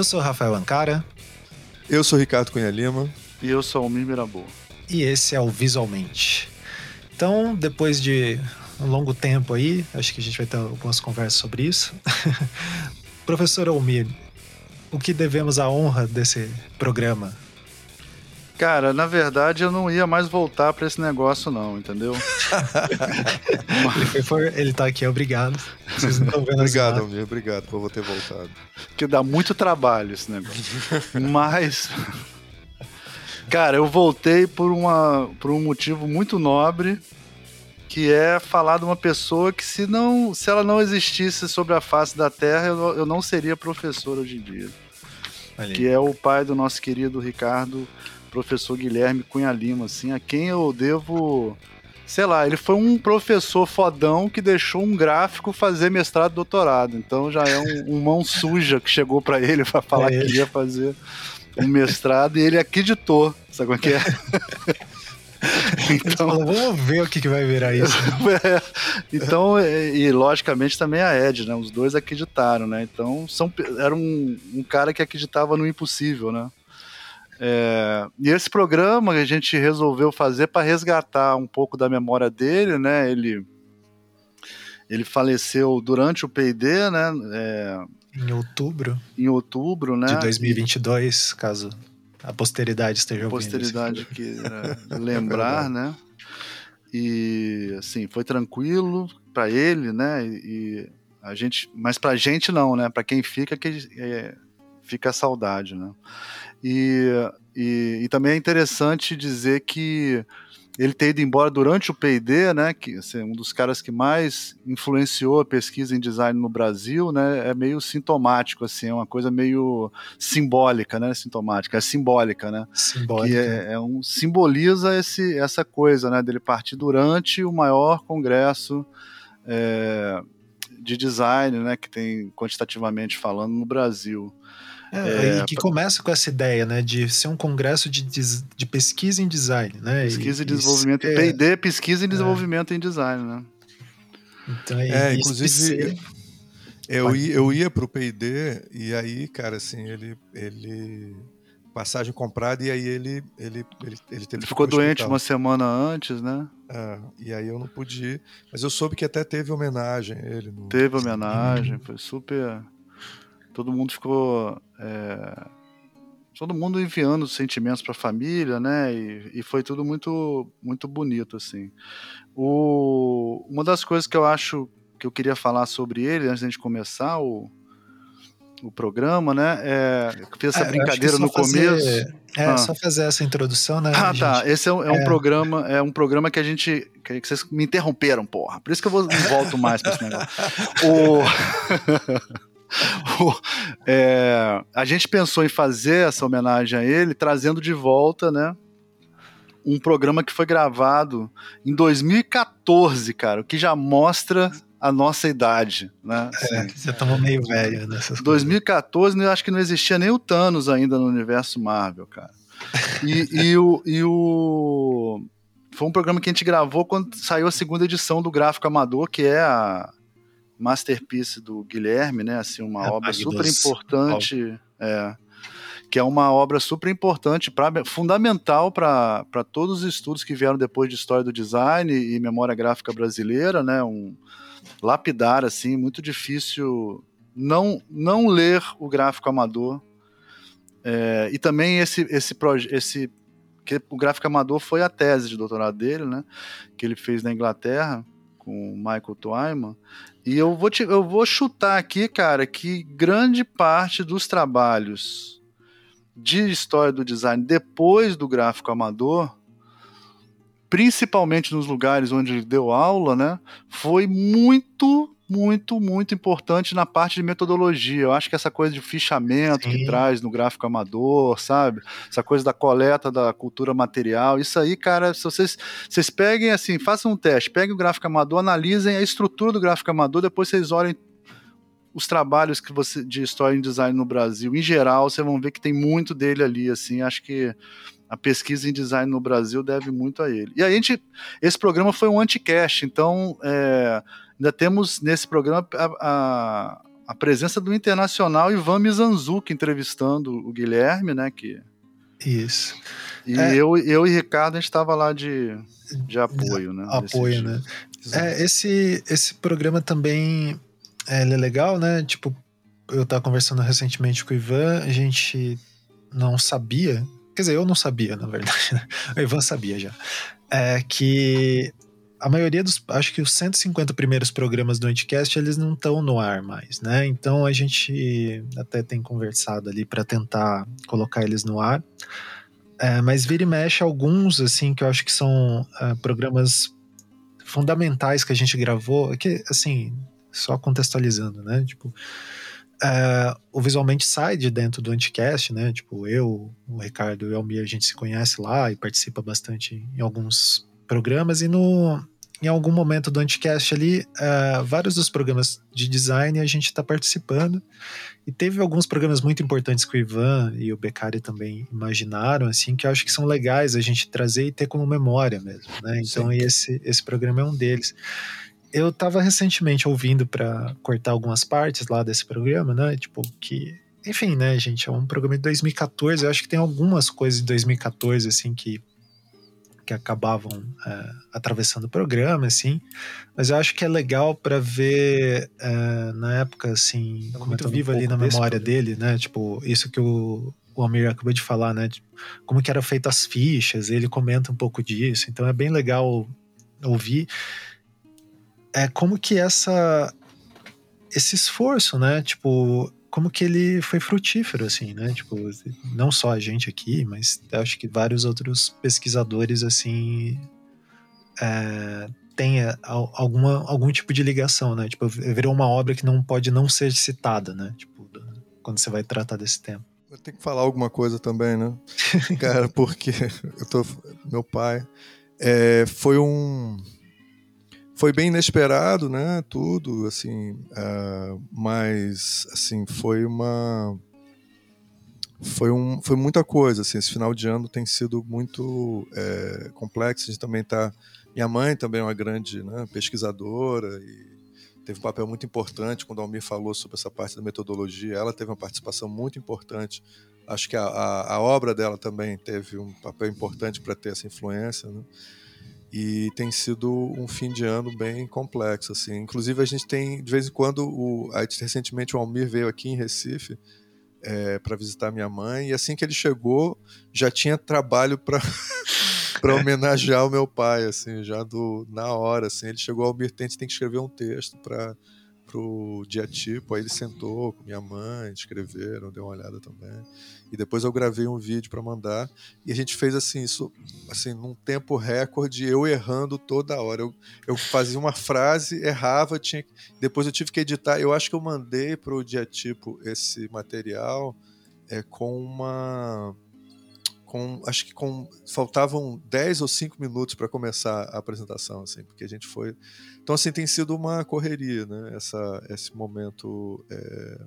Eu sou Rafael Ancara. Eu sou Ricardo Cunha Lima. E eu sou o Mirabô. E esse é o Visualmente. Então, depois de um longo tempo aí, acho que a gente vai ter algumas conversas sobre isso. Professor Almir, o que devemos à honra desse programa? Cara, na verdade eu não ia mais voltar para esse negócio, não, entendeu? ele, foi, ele tá aqui, obrigado. Vocês não estão vendo Obrigado, Almir, obrigado por ter voltado. Que dá muito trabalho esse negócio. Mas. Cara, eu voltei por, uma, por um motivo muito nobre, que é falar de uma pessoa que se não se ela não existisse sobre a face da Terra, eu, eu não seria professor hoje em dia. Ali. Que é o pai do nosso querido Ricardo professor Guilherme Cunha Lima, assim, a quem eu devo. Sei lá, ele foi um professor fodão que deixou um gráfico fazer mestrado e doutorado. Então já é um, um mão suja que chegou para ele para falar é que ia fazer um mestrado e ele acreditou. Sabe o que é? então, falou, vamos ver o que, que vai virar isso. é, então, e, e, logicamente também a Ed, né? Os dois acreditaram, né? Então, são, era um, um cara que acreditava no impossível, né? É, e esse programa a gente resolveu fazer para resgatar um pouco da memória dele, né? Ele, ele faleceu durante o P&D, né? É, em outubro. Em outubro, né? De 2022, caso a posteridade esteja ouvindo. Posteridade que lembrar, é né? E assim, foi tranquilo para ele, né? E a gente, mas pra gente não, né? Para quem fica que é, fica a saudade, né? E, e, e, também é interessante dizer que ele ter ido embora durante o P&D, né, que assim, um dos caras que mais influenciou a pesquisa em design no Brasil, né, é meio sintomático, assim, é uma coisa meio simbólica, né, sintomática, é simbólica, né, simbólica. que é, é um simboliza esse, essa coisa, né, dele partir durante o maior congresso é, de design, né, que tem quantitativamente falando no Brasil. É, é, que começa com essa ideia, né, de ser um congresso de, de pesquisa em design, né? Pesquisa e, e desenvolvimento, é, P&D, pesquisa e é. desenvolvimento em design, né? Então, é, inclusive eu, ia, eu ia pro P&D e aí, cara, assim, ele, ele passagem comprada e aí ele ele ele, ele, ele ficou doente uma semana antes, né? É, e aí eu não pude ir, mas eu soube que até teve homenagem a ele. No... Teve homenagem, foi super todo mundo ficou. É, todo mundo enviando sentimentos para a família, né? E, e, foi tudo muito, muito bonito, assim. O, uma das coisas que eu acho que eu queria falar sobre ele antes de gente começar o, o programa, né? É, eu fiz essa é, brincadeira no fazer, começo. É, ah. só fazer essa introdução, né? Ah, tá. Esse é um, é um é. programa, é um programa que a gente. que vocês me interromperam, porra. Por isso que eu vou, não volto mais para esse negócio. o... é, a gente pensou em fazer essa homenagem a ele, trazendo de volta, né? Um programa que foi gravado em 2014, cara, o que já mostra a nossa idade, né? É, você tava meio velho nessas 2014, coisas. eu acho que não existia nem o Thanos ainda no universo Marvel, cara. E, e, o, e o. Foi um programa que a gente gravou quando saiu a segunda edição do Gráfico Amador, que é a, masterpiece do Guilherme, né? Assim, uma é obra super importante, é, que é uma obra super importante, pra, fundamental para todos os estudos que vieram depois de história do design e memória gráfica brasileira, né? Um lapidar assim, muito difícil não não ler o gráfico amador. É, e também esse esse esse que o gráfico amador foi a tese de doutorado dele, né? Que ele fez na Inglaterra com Michael Twyman. E eu vou, te, eu vou chutar aqui, cara, que grande parte dos trabalhos de história do design depois do gráfico amador, principalmente nos lugares onde ele deu aula, né, foi muito muito, muito importante na parte de metodologia. Eu acho que essa coisa de fichamento Sim. que traz no gráfico amador, sabe? Essa coisa da coleta da cultura material. Isso aí, cara, se vocês, vocês peguem assim, façam um teste, peguem o gráfico amador, analisem a estrutura do gráfico amador, depois vocês olhem os trabalhos que você de história em design no Brasil, em geral, vocês vão ver que tem muito dele ali, assim, acho que a pesquisa em design no Brasil deve muito a ele. E a gente, esse programa foi um anticast, então é, ainda temos nesse programa a, a, a presença do internacional Ivan Mizanzuki entrevistando o Guilherme, né? Que... Isso. E é... eu, eu e Ricardo, a gente estava lá de, de apoio, né? Apoio, né? É, esse, esse programa também é, é legal, né? Tipo, eu estava conversando recentemente com o Ivan, a gente não sabia, quer dizer, eu não sabia, na verdade, né? o Ivan sabia já, é que a maioria dos, acho que os 150 primeiros programas do Anticast, eles não estão no ar mais, né? Então a gente até tem conversado ali para tentar colocar eles no ar. É, mas vira e mexe alguns, assim, que eu acho que são é, programas fundamentais que a gente gravou, que, assim, só contextualizando, né? Tipo, é, o Visualmente sai de dentro do Anticast, né? Tipo, eu, o Ricardo e o Elmir, a gente se conhece lá e participa bastante em alguns programas e no em algum momento do Anticast ali, uh, vários dos programas de design a gente está participando e teve alguns programas muito importantes que o Ivan e o Beccari também imaginaram, assim, que eu acho que são legais a gente trazer e ter como memória mesmo, né? Então esse, esse programa é um deles. Eu estava recentemente ouvindo para cortar algumas partes lá desse programa, né? Tipo, que enfim, né, gente, é um programa de 2014. Eu acho que tem algumas coisas de 2014, assim, que que acabavam é, atravessando o programa, assim. Mas eu acho que é legal para ver é, na época, assim, tá muito vivo um ali na memória dele, né? Tipo, isso que o, o Amir acabou de falar, né? Tipo, como que eram feitas as fichas, ele comenta um pouco disso. Então é bem legal ouvir. É como que essa esse esforço, né? Tipo, como que ele foi frutífero, assim, né? Tipo, não só a gente aqui, mas acho que vários outros pesquisadores, assim, é, têm alguma, algum tipo de ligação, né? Tipo, virou uma obra que não pode não ser citada, né? Tipo, quando você vai tratar desse tema. Eu tenho que falar alguma coisa também, né? Cara, porque eu tô. Meu pai é, foi um foi bem inesperado, né? Tudo, assim, uh, mas, assim, foi uma foi, um, foi muita coisa, assim, esse final de ano tem sido muito é, complexo, a gente também tá, minha mãe também é uma grande né, pesquisadora e teve um papel muito importante quando a Almir falou sobre essa parte da metodologia, ela teve uma participação muito importante, acho que a, a, a obra dela também teve um papel importante para ter essa influência, né? E tem sido um fim de ano bem complexo assim. Inclusive a gente tem de vez em quando o recentemente o Almir veio aqui em Recife é, para visitar minha mãe. E assim que ele chegou já tinha trabalho para para homenagear o meu pai assim já do na hora assim. Ele chegou ao Almir tem tem que escrever um texto para pro diatipo, aí ele sentou com minha mãe, escreveram, deu uma olhada também. E depois eu gravei um vídeo para mandar e a gente fez assim, isso assim, num tempo recorde, eu errando toda hora. Eu, eu fazia uma frase, errava, tinha depois eu tive que editar. Eu acho que eu mandei pro diatipo esse material é, com uma com acho que com faltavam 10 ou 5 minutos para começar a apresentação assim, porque a gente foi então, assim, tem sido uma correria, né? Essa, esse momento. É...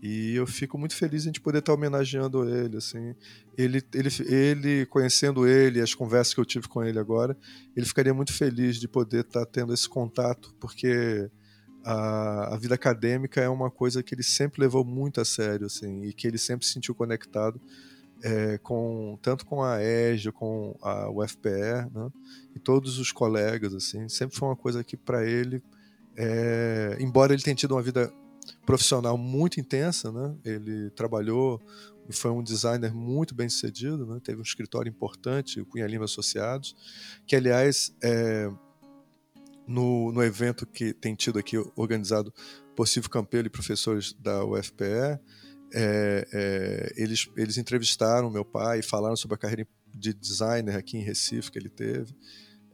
E eu fico muito feliz em poder estar homenageando ele, assim. Ele, ele, ele, conhecendo ele, as conversas que eu tive com ele agora, ele ficaria muito feliz de poder estar tendo esse contato, porque a, a vida acadêmica é uma coisa que ele sempre levou muito a sério, assim, e que ele sempre se sentiu conectado é, com tanto com a EGE, com a UFPR, né, e todos os colegas, assim, sempre foi uma coisa que para ele, é, embora ele tenha tido uma vida profissional muito intensa, né, ele trabalhou e foi um designer muito bem sucedido, né, teve um escritório importante, o Cunha Lima Associados, que aliás é, no, no evento que tem tido aqui organizado por Silvio Campelo e professores da UFPE, é, é, eles, eles entrevistaram meu pai e falaram sobre a carreira de designer aqui em Recife que ele teve.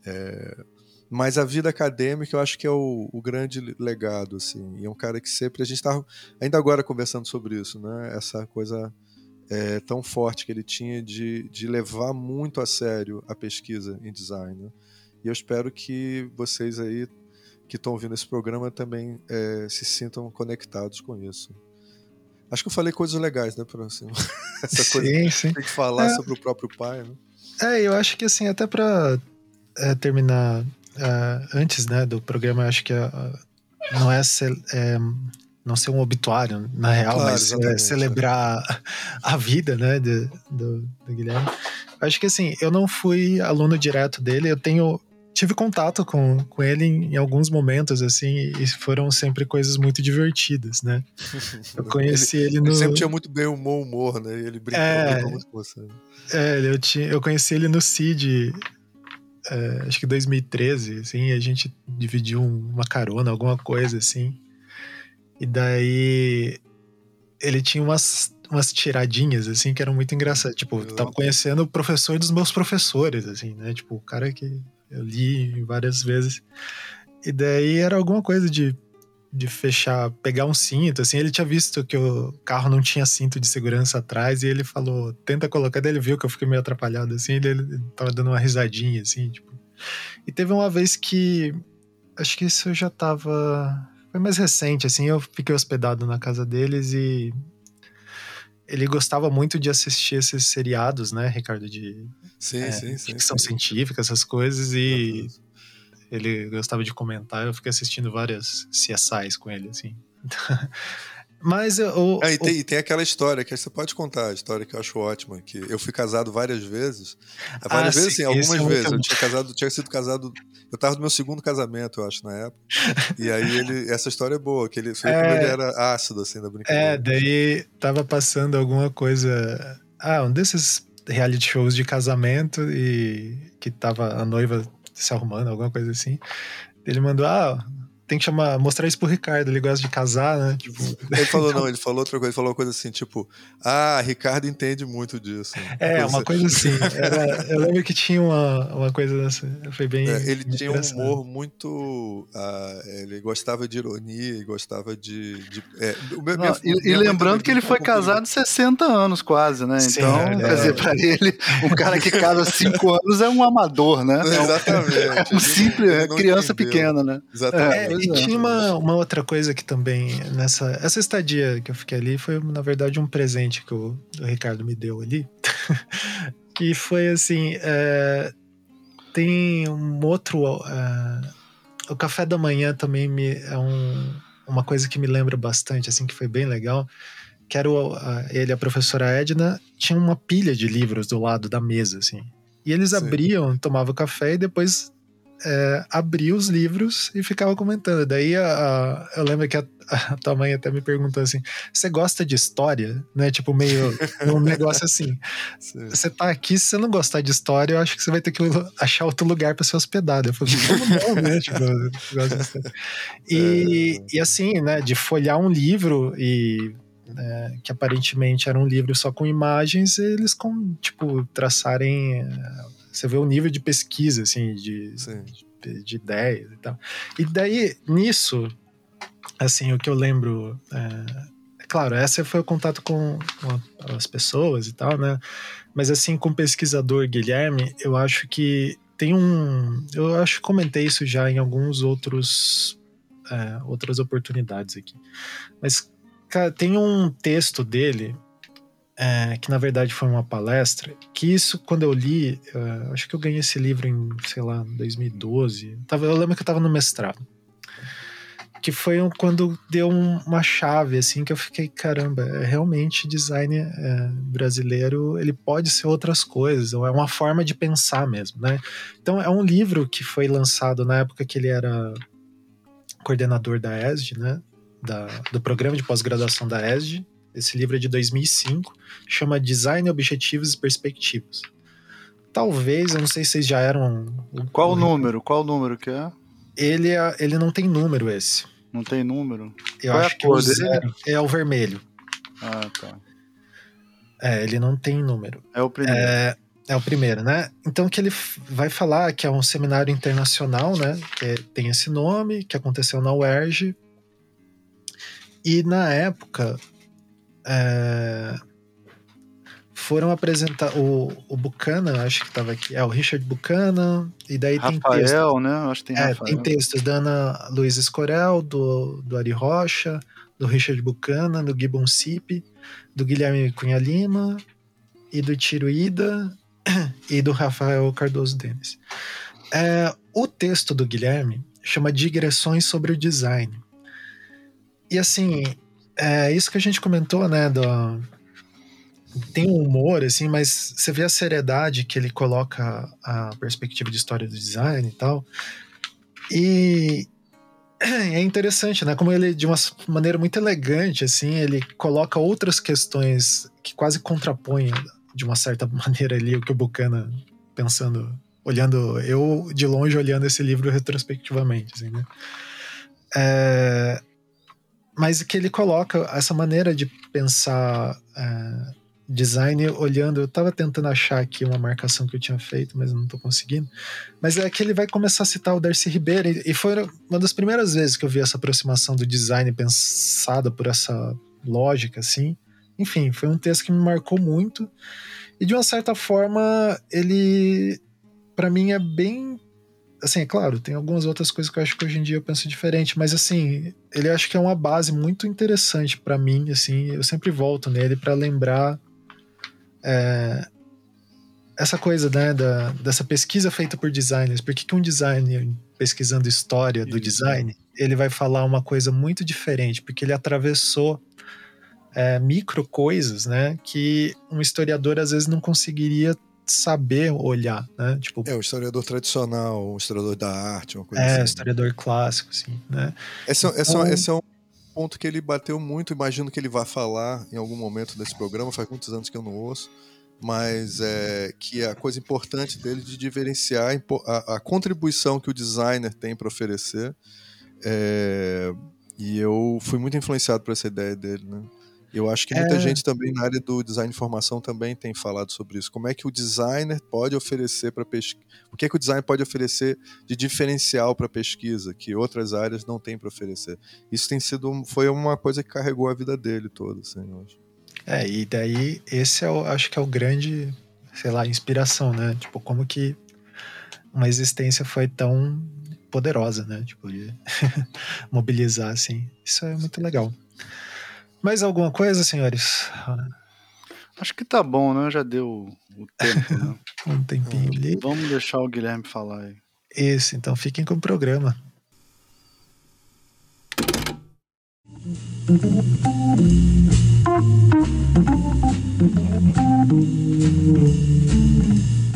É, mas a vida acadêmica eu acho que é o, o, grande legado, assim. E é um cara que sempre a gente estava ainda agora conversando sobre isso, né? Essa coisa é, tão forte que ele tinha de, de levar muito a sério a pesquisa em design. Né? E eu espero que vocês aí que estão ouvindo esse programa também é, se sintam conectados com isso. Acho que eu falei coisas legais, né, para assim, essa coisa sim, sim. tem que falar é, sobre o próprio pai, né? É, eu acho que assim, até para é, terminar é, antes, né, do programa, eu acho que não é, é, não ser um obituário, na real, claro, mas é, celebrar a vida, né, do, do, do Guilherme. Acho que assim, eu não fui aluno direto dele, eu tenho tive contato com, com ele em, em, alguns momentos, assim, e foram sempre coisas muito divertidas, né? Eu conheci ele, ele no. Ele sempre tinha muito bem humor, humor, né? Ele brincou, é, muito com você. É, eu, tinha, eu conheci ele no CID, é, acho que 2013, assim, a gente dividiu uma carona, alguma coisa, assim. E daí ele tinha umas umas tiradinhas, assim, que eram muito engraçadas. Tipo, eu tava conhecendo o professor dos meus professores, assim, né? Tipo, o cara que eu li várias vezes. E daí era alguma coisa de, de fechar, pegar um cinto, assim. Ele tinha visto que o carro não tinha cinto de segurança atrás e ele falou, tenta colocar. Daí ele viu que eu fiquei meio atrapalhado, assim. Ele, ele tava dando uma risadinha, assim, tipo. E teve uma vez que. Acho que isso eu já tava. Foi mais recente, assim. Eu fiquei hospedado na casa deles e ele gostava muito de assistir esses seriados, né, Ricardo? De sim, é, sim, ficção sim. científica, essas coisas, e ele gostava de comentar. Eu fiquei assistindo várias CSIs com ele, assim. Mas o. Ah, e, tem, e, tem, aquela história que você pode contar, a história que eu acho ótima, que eu fui casado várias vezes. Várias ah, vezes, sim, sim algumas é vezes. Eu tinha casado, tinha sido casado. Eu tava no meu segundo casamento, eu acho, na época. e aí ele. Essa história é boa, que ele, foi é, como ele era ácido, assim, da brincadeira. É, daí tava passando alguma coisa. Ah, um desses reality shows de casamento e que tava a noiva se arrumando, alguma coisa assim. Ele mandou, ah, tem que chamar, mostrar isso pro Ricardo, ele gosta de casar, né? Tipo... Ele falou, não, ele falou outra coisa, ele falou uma coisa assim, tipo, ah, Ricardo entende muito disso. É, uma coisa assim. Era, eu lembro que tinha uma, uma coisa dessa, foi bem. É, ele tinha um humor muito. Uh, ele gostava de ironia e gostava de. de é, meu, não, minha, e, e lembrando que ele foi casado 60 anos quase, né? Sim, então, é, quer dizer, pra ele, um cara que casa 5 anos é um amador, né? Exatamente. É um, simples criança entendeu. pequena, né? Exatamente. É, e tinha uma, uma outra coisa que também, nessa essa estadia que eu fiquei ali, foi na verdade um presente que o, o Ricardo me deu ali. que foi assim: é, tem um outro. É, o café da manhã também me, é um, uma coisa que me lembra bastante, assim, que foi bem legal. Que era o, a, ele, a professora Edna, tinha uma pilha de livros do lado da mesa, assim. E eles Sim. abriam, tomavam café e depois é, abria os livros e ficava comentando. Daí a, a, eu lembro que a, a, tua mãe até me perguntou assim: você gosta de história? Né? Tipo, meio um negócio assim. Você tá aqui, se você não gostar de história, eu acho que você vai ter que achar outro lugar para ser hospedado. Eu falei, como não, né? Tipo, e, é. e assim, né, de folhar um livro e é, que aparentemente era um livro só com imagens, eles com, tipo, traçarem é, você vê o nível de pesquisa, assim, de, de, de, ideias e tal. E daí, nisso, assim, o que eu lembro. É, é claro, esse foi o contato com, com as pessoas e tal, né? Mas, assim, com o pesquisador Guilherme, eu acho que tem um. Eu acho que comentei isso já em alguns outros. É, outras oportunidades aqui. Mas, cara, tem um texto dele é, que na verdade foi uma palestra, que isso, quando eu li, uh, acho que eu ganhei esse livro em, sei lá, 2012. Tava, eu lembro que eu estava no mestrado. Que foi um, quando deu um, uma chave, assim, que eu fiquei, caramba, é, realmente design é, brasileiro, ele pode ser outras coisas, é uma forma de pensar mesmo, né? Então, é um livro que foi lançado na época que ele era coordenador da ESD, né? Da, do programa de pós-graduação da ESD, esse livro é de 2005, chama Design, Objetivos e Perspectivas. Talvez, eu não sei se vocês já eram. Qual o número? Qual o número que é? Ele, é, ele não tem número esse. Não tem número? Eu Qual acho é que o zero é o vermelho. Ah, tá. É, ele não tem número. É o primeiro. É, é o primeiro, né? Então que ele vai falar que é um seminário internacional, né? Que tem esse nome, que aconteceu na UERJ. E na época, é, foram apresentar o, o Buchanan, acho que estava aqui, é o Richard Buchanan, e daí Rafael, tem textos, né? Acho que tem, é, tem textos da Ana Luiz Escorel, do, do Ari Rocha, do Richard Buchanan, do Gibbon Sipe, do Guilherme Cunha Lima e do Tiro Ida e do Rafael Cardoso Denis. É, o texto do Guilherme chama Digressões sobre o Design. e assim, é isso que a gente comentou, né? Do, tem um humor, assim, mas você vê a seriedade que ele coloca a perspectiva de história do design e tal. E é interessante, né? Como ele, de uma maneira muito elegante, assim, ele coloca outras questões que quase contrapõem, de uma certa maneira, ali, o que o Bucana pensando, olhando, eu de longe olhando esse livro retrospectivamente, assim, né? É, mas que ele coloca essa maneira de pensar é, design olhando. Eu tava tentando achar aqui uma marcação que eu tinha feito, mas não tô conseguindo. Mas é que ele vai começar a citar o Darcy Ribeiro, e foi uma das primeiras vezes que eu vi essa aproximação do design pensada por essa lógica, assim. Enfim, foi um texto que me marcou muito. E de uma certa forma, ele, para mim, é bem. Assim, é claro, tem algumas outras coisas que eu acho que hoje em dia eu penso diferente, mas assim, ele acho que é uma base muito interessante para mim, assim, eu sempre volto nele para lembrar é, essa coisa né, da, dessa pesquisa feita por designers. Por que, que um designer pesquisando história do design ele vai falar uma coisa muito diferente? Porque ele atravessou é, micro coisas, né, que um historiador às vezes não conseguiria saber olhar, né? Tipo, é, o historiador tradicional, o historiador da arte, uma coisa é, assim. É, historiador clássico, assim, né? Esse, então, esse, esse é um ponto que ele bateu muito, imagino que ele vai falar em algum momento desse programa, faz muitos anos que eu não ouço, mas é que a coisa importante dele de diferenciar a, a contribuição que o designer tem para oferecer. É, e eu fui muito influenciado por essa ideia dele, né? Eu acho que muita é... gente também na área do design de informação também tem falado sobre isso. Como é que o designer pode oferecer para pesquisa? O que, é que o design pode oferecer de diferencial para pesquisa que outras áreas não têm para oferecer? Isso tem sido foi uma coisa que carregou a vida dele toda, assim, eu acho. É, e daí esse é o, acho que é o grande, sei lá, inspiração, né? Tipo, como que uma existência foi tão poderosa, né? Tipo, de mobilizar assim. Isso é muito legal. Mais alguma coisa, senhores? Acho que tá bom, né? Já deu o tempo, né? um tempinho ali. Vamos deixar o Guilherme falar aí. Isso, então fiquem com o programa.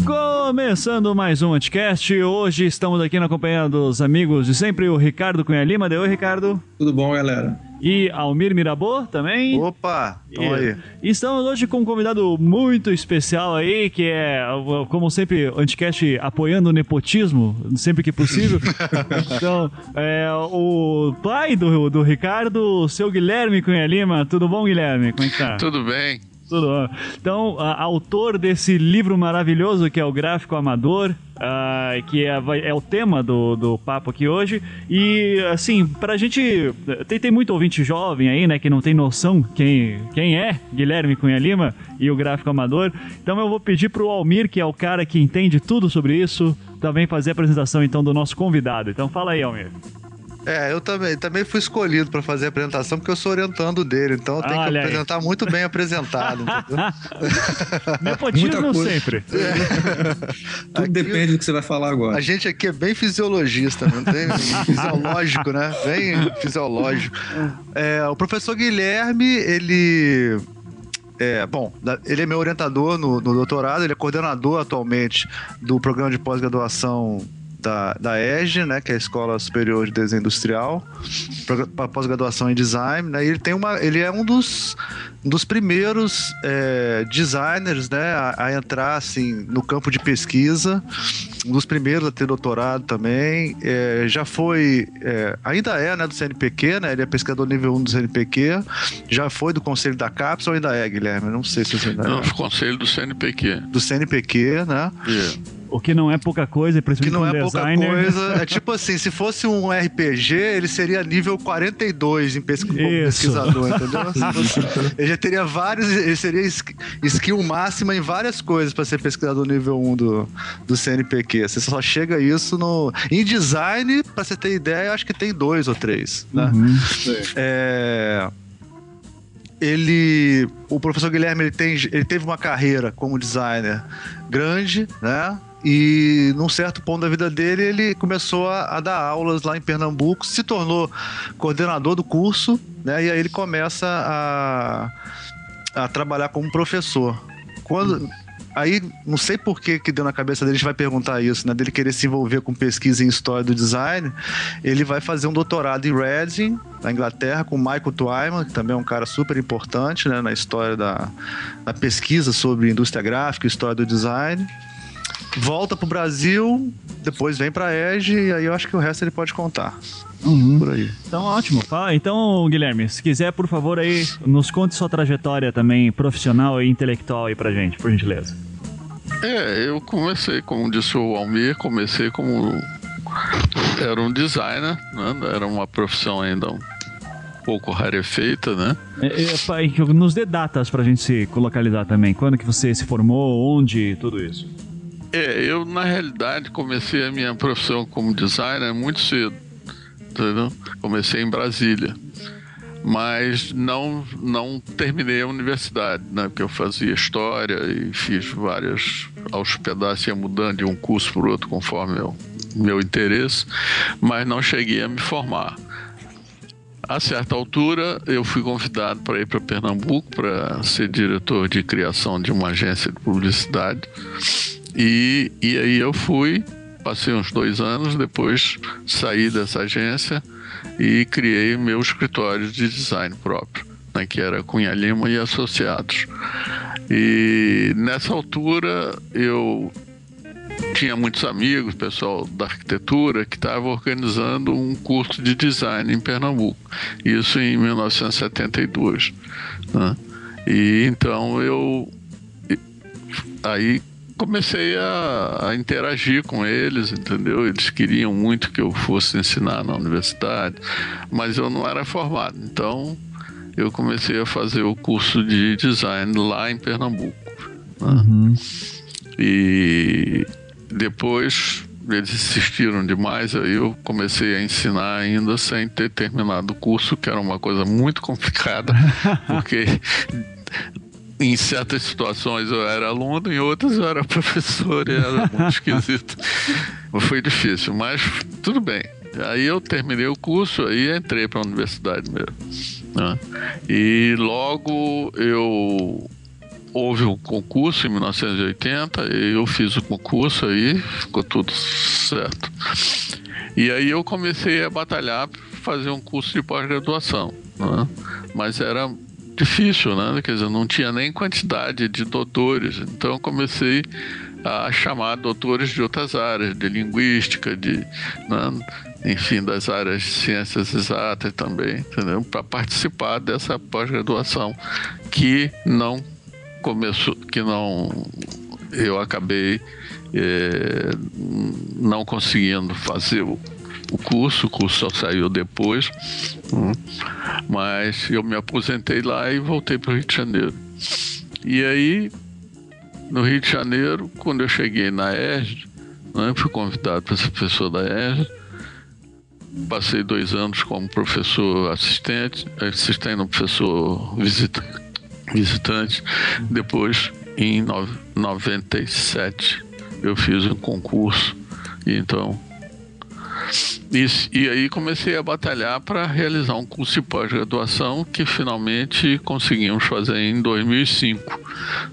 Começando mais um podcast, hoje estamos aqui na companhia dos amigos de sempre, o Ricardo Cunha Lima. Deu oi, Ricardo? Tudo bom, galera? E Almir Mirabô também. Opa, tamo aí. E estamos hoje com um convidado muito especial aí, que é, como sempre, o Anticast apoiando o nepotismo, sempre que possível. então, é o pai do, do Ricardo, o seu Guilherme Cunha Lima. Tudo bom, Guilherme? Como é que tá? Tudo bem. Tudo Então, a, autor desse livro maravilhoso que é o Gráfico Amador, uh, que é, é, o tema do, do papo aqui hoje. E, assim, pra gente. Tem, tem muito ouvinte jovem aí, né, que não tem noção quem, quem é Guilherme Cunha Lima e o Gráfico Amador. Então, eu vou pedir pro Almir, que é o cara que entende tudo sobre isso, também fazer a apresentação então do nosso convidado. Então, fala aí, Almir. É, eu também, também fui escolhido para fazer a apresentação porque eu sou orientando dele, então eu tenho Olha que apresentar aí. muito bem apresentado, Nepotismo sempre. É. Tudo aqui, depende do que você vai falar agora. A gente aqui é bem fisiologista, não tem? fisiológico, né? Bem fisiológico. É, o professor Guilherme, ele é, bom, ele é meu orientador no, no, doutorado, ele é coordenador atualmente do programa de pós-graduação da, da EGE, né, que é a Escola Superior de Desenho Industrial, para pós-graduação em design, né, ele tem uma, ele é um dos, um dos primeiros é, designers, né, a, a, entrar assim no campo de pesquisa, um dos primeiros a ter doutorado também, é, já foi, é, ainda é, né, do CNPq, né, ele é pesquisador nível 1 do CNPq, já foi do conselho da CAPES ou ainda é, Guilherme? Não sei se você ainda Não, é. conselho do CNPq. Do CNPq, né? Yeah. O que não é pouca coisa, principalmente que não é designer. pouca coisa. É tipo assim, se fosse um RPG, ele seria nível 42 em pesqu pesquisador, entendeu? Fosse, ele já teria vários, ele seria skill máxima em várias coisas para ser pesquisador nível 1 do, do CNPq. Você só chega isso no em design, para você ter ideia, acho que tem dois ou três, né? Uhum. É ele o professor Guilherme ele, tem, ele teve uma carreira como designer grande né e num certo ponto da vida dele, ele começou a, a, dar aulas lá em Pernambuco, se tornou coordenador do curso, né? E aí ele começa a, a trabalhar como professor. Quando, Aí, não sei por que, que deu na cabeça dele, a gente vai perguntar isso, né? Dele querer se envolver com pesquisa em história do design. Ele vai fazer um doutorado em Reading, na Inglaterra, com Michael Twyman, que também é um cara super importante né, na história da, da pesquisa sobre indústria gráfica, história do design. Volta pro Brasil, depois vem pra EGE, e aí eu acho que o resto ele pode contar. Uhum. Por aí. Então, ótimo. Fala, então, Guilherme, se quiser, por favor, aí, nos conte sua trajetória também profissional e intelectual aí pra gente, por gentileza. É, eu comecei, como disse o Almir, comecei como. Era um designer, né? Era uma profissão ainda um pouco rarefeita, né? É, é, nos dê datas pra gente se localizar também. Quando que você se formou, onde, tudo isso. É, eu na realidade comecei a minha profissão como designer muito cedo entendeu? Comecei em Brasília. Mas não, não terminei a universidade, né? Porque eu fazia história e fiz várias. Aos pedaços ia mudando de um curso para outro conforme o meu interesse, mas não cheguei a me formar. A certa altura, eu fui convidado para ir para Pernambuco para ser diretor de criação de uma agência de publicidade. E, e aí eu fui passei uns dois anos, depois saí dessa agência e criei meu escritório de design próprio, né, que era Cunha Lima e Associados. E nessa altura eu tinha muitos amigos, pessoal da arquitetura, que estava organizando um curso de design em Pernambuco. Isso em 1972. Né? E então eu aí comecei a, a, interagir com eles, entendeu? Eles queriam muito que eu fosse ensinar na universidade, mas eu não era formado. Então eu comecei a fazer o curso de design lá em Pernambuco. Né? Uhum. E depois eles insistiram demais, aí eu comecei a ensinar ainda sem ter terminado o curso, que era uma coisa muito complicada, porque em certas situações eu era aluno, em outras eu era professor e era muito esquisito. Foi difícil, mas tudo bem. Aí eu terminei o curso e entrei para a universidade mesmo. Né? E logo eu houve um concurso em 1980 e eu fiz o concurso aí ficou tudo certo. E aí eu comecei a batalhar para fazer um curso de pós-graduação, né? mas era difícil, né? Quer dizer, não tinha nem quantidade de doutores. Então comecei a chamar doutores de outras áreas, de linguística, de, né? enfim, das áreas de ciências exatas também, entendeu? Para participar dessa pós-graduação que não começou, que não eu acabei é, não conseguindo fazer o curso, o curso só saiu depois, hum, mas eu me aposentei lá e voltei para o Rio de Janeiro. E aí, no Rio de Janeiro, quando eu cheguei na ERJ, né, fui convidado para ser professor da ERJ, passei dois anos como professor assistente, assistente no professor visitante, visitante. Depois, em 97, eu fiz um concurso e então e, e aí comecei a batalhar para realizar um curso de pós-graduação que finalmente conseguimos fazer em 2005.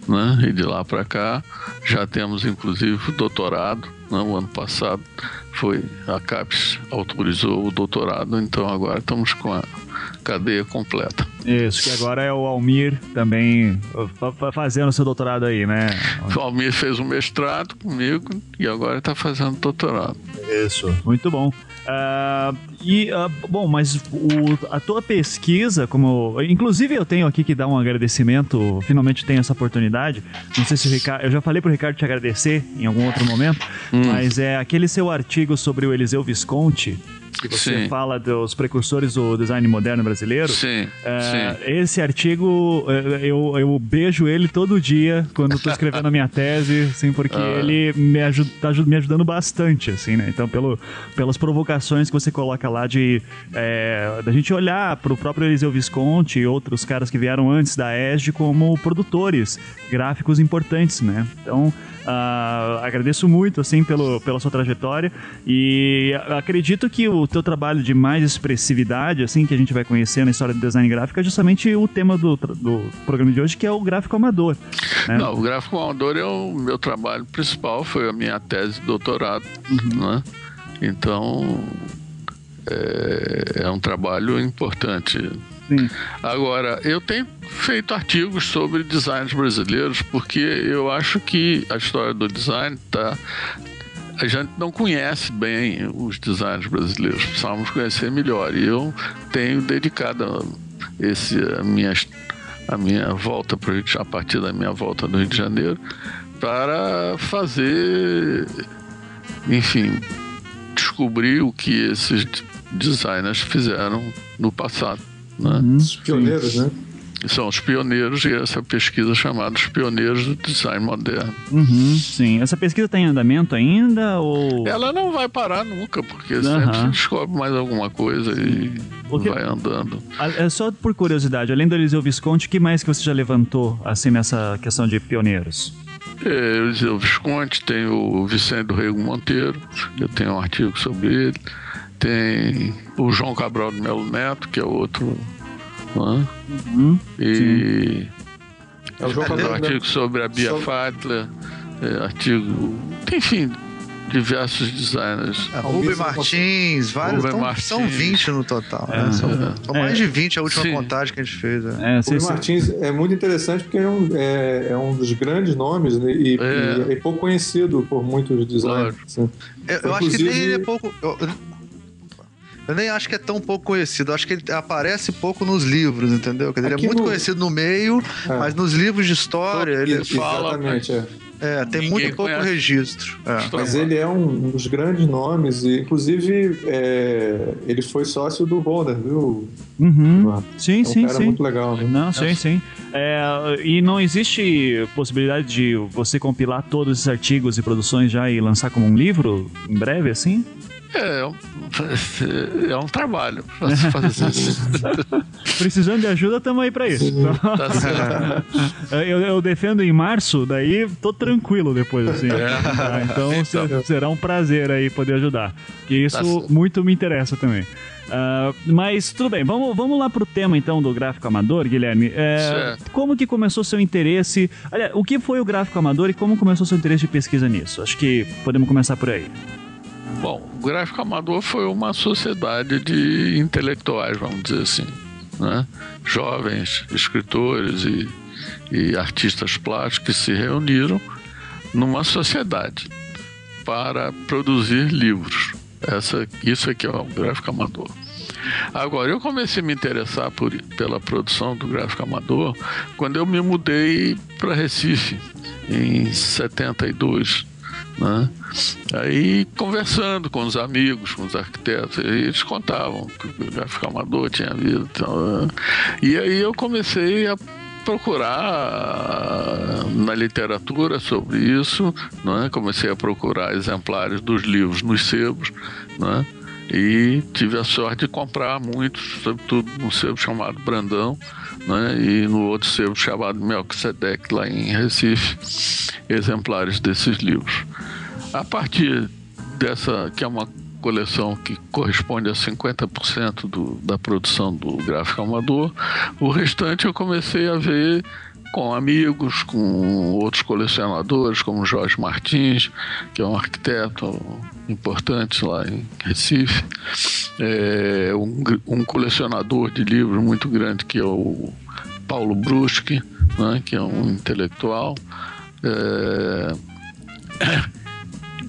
Né? E de lá para cá já temos inclusive doutorado. Né? O ano passado foi a CAPES autorizou o doutorado, então agora estamos com a cadeia completa. Isso, que agora é o Almir também fazendo seu doutorado aí, né? O Almir fez um mestrado comigo e agora está fazendo doutorado. Isso, muito bom. Uh, e, uh, bom, mas o, a tua pesquisa, como. Inclusive, eu tenho aqui que dar um agradecimento, finalmente tenho essa oportunidade. Não sei se o Ricardo. Eu já falei pro Ricardo te agradecer em algum outro momento, hum. mas é aquele seu artigo sobre o Eliseu Visconti que você sim. fala dos precursores do design moderno brasileiro. Sim, é, sim. Esse artigo, é, eu, eu beijo ele todo dia quando estou escrevendo a minha tese, assim, porque ah. ele me ajuda, tá me ajudando bastante, assim, né? Então, pelo, pelas provocações que você coloca lá de é, da gente olhar para o próprio Eliseu Visconti e outros caras que vieram antes da ESG como produtores gráficos importantes, né? Então, Uh, agradeço muito, assim, pelo, pela sua trajetória e acredito que o teu trabalho de mais expressividade, assim, que a gente vai conhecer na história do design gráfico é justamente o tema do, do programa de hoje, que é o gráfico amador. Né? Não, o gráfico amador é o meu trabalho principal, foi a minha tese de doutorado, uhum. né? Então, é, é um trabalho importante. Sim. Agora, eu tenho feito artigos sobre designers brasileiros porque eu acho que a história do design tá a gente não conhece bem os designers brasileiros, precisamos conhecer melhor. E eu tenho dedicado esse a minha a minha volta para a partir da minha volta no Rio de Janeiro para fazer, enfim, descobrir o que esses designers fizeram no passado. Né? Uhum. Os pioneiros, né? São os pioneiros e essa pesquisa chamada Os Pioneiros do Design Moderno. Uhum, sim. Essa pesquisa está em andamento ainda? Ou... Ela não vai parar nunca, porque uhum. sempre se descobre mais alguma coisa e porque... vai andando. É só por curiosidade, além do Eliseu Visconti, o que mais que você já levantou assim nessa questão de pioneiros? É, Eliseu Visconti, tem o Vicente do Rego Monteiro, eu tenho um artigo sobre ele tem o João Cabral do Melo Neto, que é outro. Né? Uhum, e. É o João Cabral, um artigo sobre a Bia sobre... Fadler, é, artigo. Enfim, diversos designers. É, Rubem Martins, vários. Rubem Martins. São 20 no total. Né? É, São, são mais de 20 a última Sim. contagem que a gente fez. É. É, Rubem Martins é muito interessante porque é um, é, é um dos grandes nomes né, e, e, é pouco conhecido por muitos designers. Claro. Eu, eu acho que ele é pouco. Eu, eu nem acho que é tão pouco conhecido. Eu acho que ele aparece pouco nos livros, entendeu? Quer dizer, ele é muito no... conhecido no meio, é. mas nos livros de história ele fala. Exatamente, é. É, tem muito pouco conhece. registro. É. Mas ele é um dos grandes nomes, e inclusive é, ele foi sócio do Bonner, viu? Uhum. Sim, é um sim, cara sim. muito legal. Né? Não, sim, sim. É, e não existe possibilidade de você compilar todos esses artigos e produções já e lançar como um livro em breve, assim? É, é um, é um trabalho fazer isso. Precisando de ajuda, estamos aí para isso. Então, tá certo. eu, eu, defendo em março, daí tô tranquilo depois, assim. É. Tá, então, então, será um prazer aí poder ajudar. Que isso tá muito me interessa também. Uh, mas tudo bem, vamos, vamos lá pro tema então do gráfico amador, Guilherme. É, como que começou seu interesse? Olha, o que foi o gráfico amador e como começou seu interesse de pesquisa nisso? Acho que podemos começar por aí. Bom, o gráfico amador foi uma sociedade de intelectuais, vamos dizer assim. Né? Jovens escritores e, e artistas plásticos que se reuniram numa sociedade para produzir livros. Essa, isso é que é o gráfico amador. Agora, eu comecei a me interessar por, pela produção do gráfico amador quando eu me mudei para Recife, em 72. Né? Aí conversando com os amigos, com os arquitetos, eles contavam que o gráfico amador tinha havido. Então, né? e aí eu comecei a procurar na literatura sobre isso, né? comecei a procurar exemplares dos livros nos sebos, né? e tive a sorte de comprar muitos, sobretudo num sebo chamado Brandão, né? e no outro sebo chamado Melquisedeque, lá em Recife, exemplares desses livros. A partir dessa, que é uma coleção que corresponde a 50% do, da produção do gráfico amador, o restante eu comecei a ver com amigos, com outros colecionadores, como Jorge Martins, que é um arquiteto importante lá em Recife, é, um, um, colecionador de livros muito grande que é o Paulo Bruschi, né, que é um intelectual. É,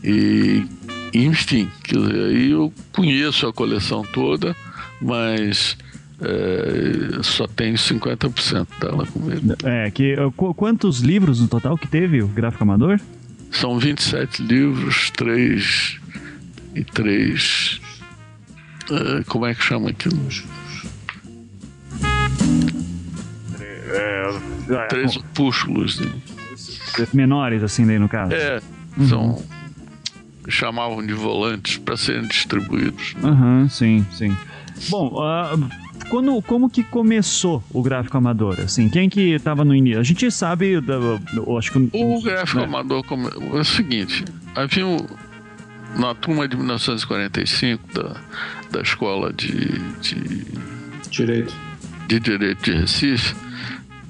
e, enfim, quer dizer, aí eu conheço a coleção toda, mas é, só tenho 50% dela comigo. É, que, quantos livros no total que teve o Gráfico Amador? São 27 livros, 3 e 3. É, como é que chama aquilo? É, é três opúsculos. Né? Menores, assim, daí no caso? É, uhum. são chamavam de volantes para serem distribuídos. Uhum, sim, sim. Bom, ah, quando, como que começou o gráfico amador? Assim, quem que estava no início? A gente sabe, da, eu acho que O gráfico né? amador come- é o seguinte, havia um, na turma de 1945 da, da escola de, de, Direito. de Direito de Recife,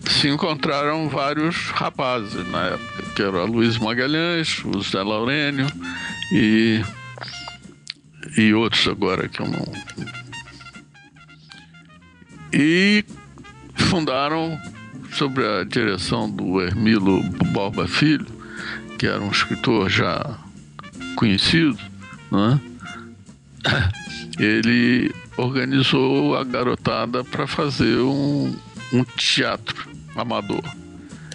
se encontraram vários rapazes na época, que era Luiz Magalhães, o Zé Laurênio e, e outros agora que eu não. E fundaram, sob a direção do Hermilo Borba Filho, que era um escritor já conhecido, né? ele organizou a garotada para fazer um, um teatro amador.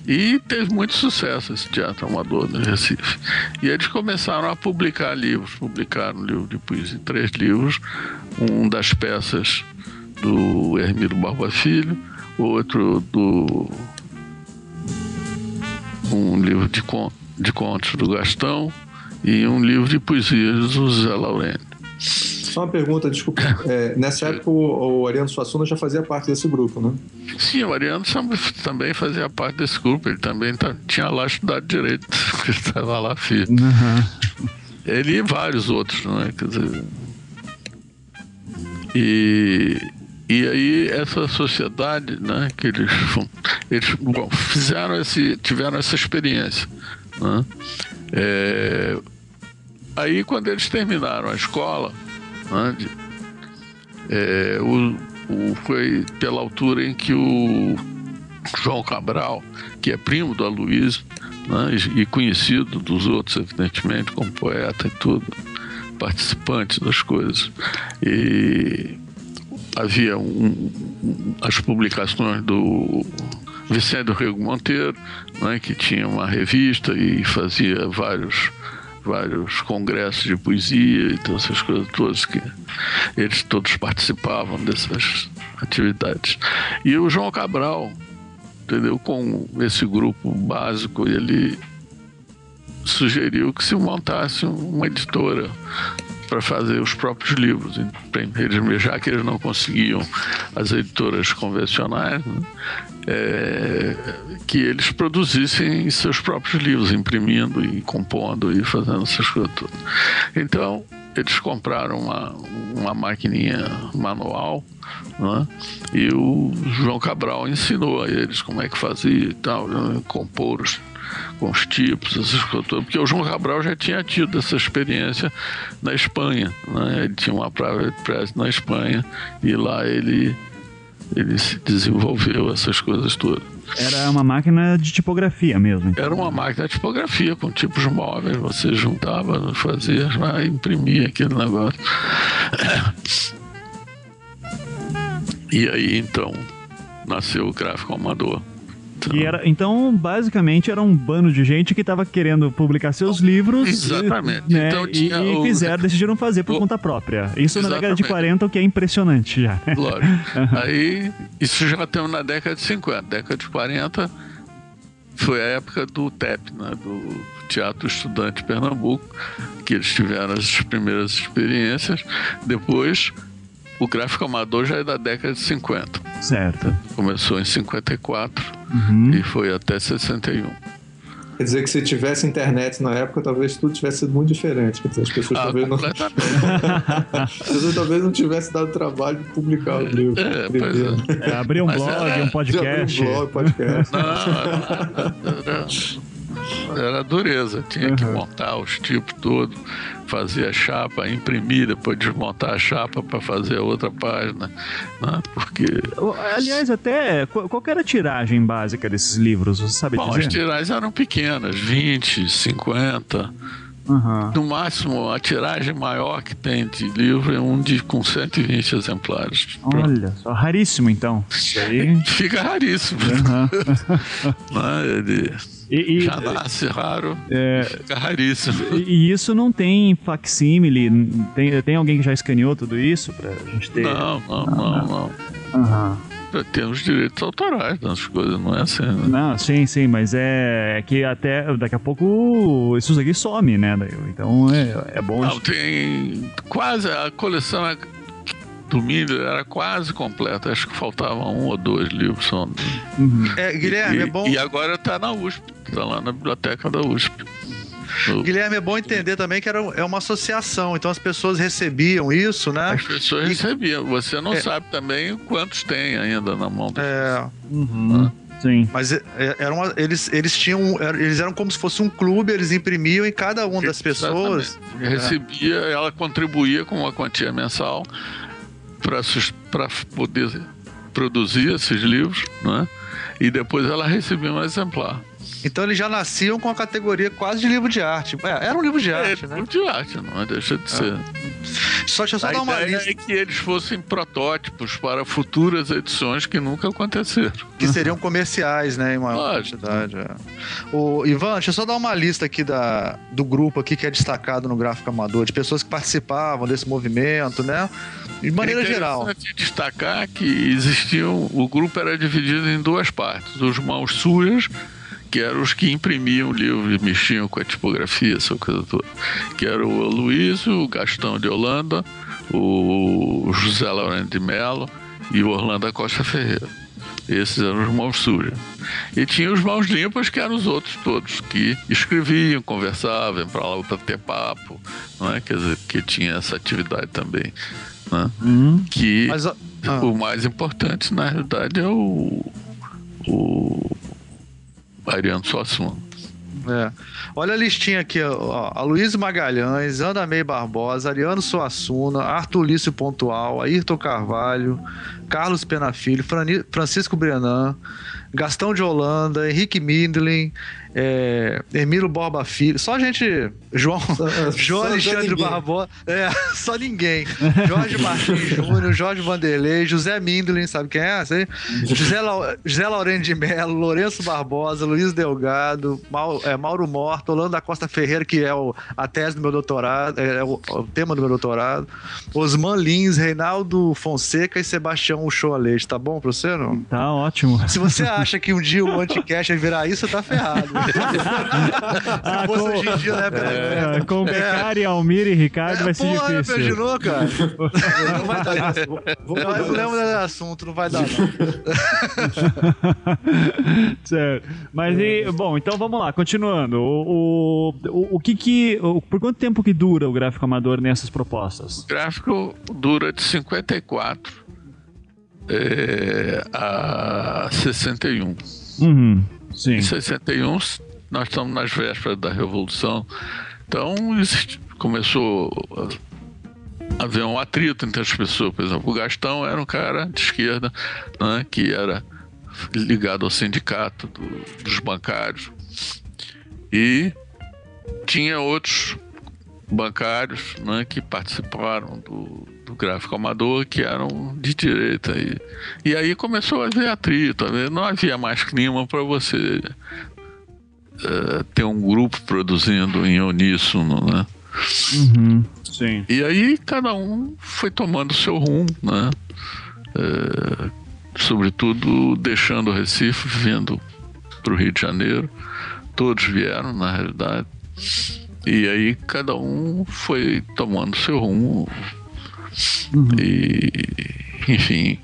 E teve muito sucesso esse teatro amador no Recife. E eles começaram a publicar livros. Publicaram um livro de poesia, três livros. Um das peças do Hermílio Barba Filho, outro do. um livro de, con de contos do Gastão e um livro de poesias do Zé Laurênio. Só uma pergunta, desculpa. É, nessa época o, o Ariano Suassuna já fazia parte desse grupo, né? Sim, o Ariano também fazia parte desse grupo, ele também tá- tinha lá estudado direito, ele estava lá firme. Aham. Ele e vários outros, não é? Quer dizer. E, e aí essa sociedade, né, que eles, eles bom, fizeram esse, tiveram essa experiência. Né? É, aí quando eles terminaram a escola, né, é, o, o- foi pela altura em que o João Cabral, que é primo do Aloysio, né, e conhecido dos outros, evidentemente, como poeta e tudo, participante das coisas. E havia um- as publicações do Vicente Rego Monteiro, né, que tinha uma revista e fazia vários vários congressos de poesia e todas essas coisas todas que eles todos participavam dessas atividades. E o João Cabral, entendeu? Com esse grupo básico, ele sugeriu que se montasse uma editora para fazer os próprios livros. Já que eles não conseguiam as editoras convencionais, né, é, que eles produzissem seus próprios livros, imprimindo e compondo e fazendo essas coisas todas. Então, eles compraram uma, uma maquininha manual né? e o João Cabral ensinou a eles como é que fazia e tal, né? compor os, com os tipos, essas coisas porque o João Cabral já tinha tido essa experiência na Espanha, né? ele tinha uma private press na Espanha e lá ele, ele se desenvolveu essas coisas todas. Era uma máquina de tipografia mesmo. então. Era uma máquina de tipografia com tipos móveis, você juntava, fazia, vai imprimia aquele negócio. E aí então nasceu o gráfico amador. Então, E era, então, basicamente, era um bando de gente que estava querendo publicar seus livros. Exatamente. Né, Então e, tinha e o- fizeram, decidiram fazer por o- conta própria. Isso na década de Exatamente. 40, o que é impressionante já. Lógico. Aí, isso já estamos na década de 50. Década de 40 foi a época do TEP, né? do Teatro Estudante Pernambuco, que eles tiveram as primeiras experiências. Depois, o gráfico amador já é da década de 50. Certo. Começou em 54 Uhum. e foi até 61. Quer dizer que se tivesse internet na época, talvez tudo tivesse sido muito diferente. Quer dizer, as pessoas Ah, talvez não. As pessoas talvez não tivessem dado trabalho de publicar o livro. É, pois é. É, abrir um Mas blog, era- um podcast. um blog, podcast. Não, era, era, era dureza. Tinha que montar os tipos todos, fazer a chapa, imprimir, depois desmontar a chapa para fazer a outra página. Né? Porque, Aliás, até, qual, era a tiragem básica desses livros? Você sabe bom, as dizer? tiragens eram pequenas, 20, 50. Aham. No máximo, a tiragem maior que tem de livro é um de, com 120 exemplares. Olha só, raríssimo então. Aí. Fica raríssimo. Aham. né? Ele E, e- já nasce raro, é, fica raríssimo. e- e isso não tem facsímile? Tem, tem alguém que já escaneou tudo isso pra gente ter? Não, não, não, não. Aham. Tem os direitos autorais das coisas, não é assim, né? Não, sim, sim, mas é, é que até daqui a pouco isso aqui some, né? Então é, é bom. Não, tem quase a coleção é do Miller era quase completa. Acho que faltavam um ou dois livros só. Uhum. É, Guilherme, e, é bom. E agora está na USP, está lá na biblioteca da USP. Guilherme, é bom entender também que era, é uma associação, então as pessoas recebiam isso, né? As pessoas e... recebiam. Você não é... sabe também quantos tem ainda na mão. É. Uhum. Ah. Sim. Mas é, é, era uma, eles, eles tinham. Eles eram como se fosse um clube, eles imprimiam em cada uma das pessoas. É. Recebia, ela contribuía com uma quantia mensal para poder produzir esses livros, né? E depois ela recebia um exemplar. Então eles já nasciam com a categoria quase de livro de arte. É, era um livro de é, arte, é, né? Livro de arte, não deixa de ser. Só deixa eu só a dar uma ideia lista. é que eles fossem protótipos para futuras edições que nunca aconteceram. Que seriam comerciais, né? Em maior quantidade. É. O Ivan, deixa eu só dar uma lista aqui da, do grupo aqui que é destacado no gráfico amador, de pessoas que participavam desse movimento, né? De maneira é geral. destacar que existiam. O grupo era dividido em duas partes: os mãos sujas que eram os que imprimiam o livro e mexiam com a tipografia, essa coisa toda. Que era o Luiz, o Gastão de Holanda, o José Laurent de Mello e o Orlando Costa Ferreira. Esses eram os mãos sujas. E tinha os mãos limpas, que eram os outros todos, que escreviam, conversavam, para lá para ter papo, não é? Quer dizer, que tinha essa atividade também. Né? Uhum. Que Mas, ah. o mais importante, na realidade, é o, o Ariano Suassuna. É. Olha a listinha aqui, ó. A Luiz Magalhães, Ana May Barbosa, Ariano Suassuna, Arthur Lício Pontual, Ayrton Carvalho, Carlos Penafilho, Francisco Brenan, Gastão de Holanda, Henrique Mindlin, é, Emílio Borba Filho, só gente. João, só, João só Alexandre Barbosa. É, só ninguém. Jorge Martins Júnior, Jorge Vanderlei, José Mindlin, sabe quem é? Sei. José, La, José Laurent de Mello, Lourenço Barbosa, Luiz Delgado, Mauro, é, Mauro Morto, Orlando da Costa Ferreira, que é o, a tese do meu doutorado, é, é o, o, tema do meu doutorado, Osman Lins, Reinaldo Fonseca e Sebastião Uchoa Leite. Tá bom pra você, não? Tá ótimo. Se você acha que um dia o Anticast vai virar isso, tá ferrado. Ah, com, hoje em dia, né, é, é, com Becari, Almir e Ricardo é, vai ser porra, difícil. Imaginou, cara? não vai dar. Não, não lembro desse assunto, não vai dar. certo. Mas, e, bom, então vamos lá, continuando. O, o, o que que... O, por quanto tempo que dura o gráfico amador nessas propostas? O gráfico dura de 54 é, a 61. Uhum. Sim. Em 61, nós estamos nas vésperas da Revolução. Então, começou a haver um atrito entre as pessoas. Por exemplo, o Gastão era um cara de esquerda né, que era ligado ao sindicato do, dos bancários. E tinha outros bancários né, que participaram do, do gráfico amador que eram de direita. E, e aí começou a haver atrito, não havia mais clima para você uh, ter um grupo produzindo em uníssono, né? Uhum, sim. E aí cada um foi tomando seu rumo, né? Uh, sobretudo deixando o Recife, vindo para o Rio de Janeiro. Todos vieram, na realidade. E aí cada um foi tomando seu rumo. Uhum. E, enfim.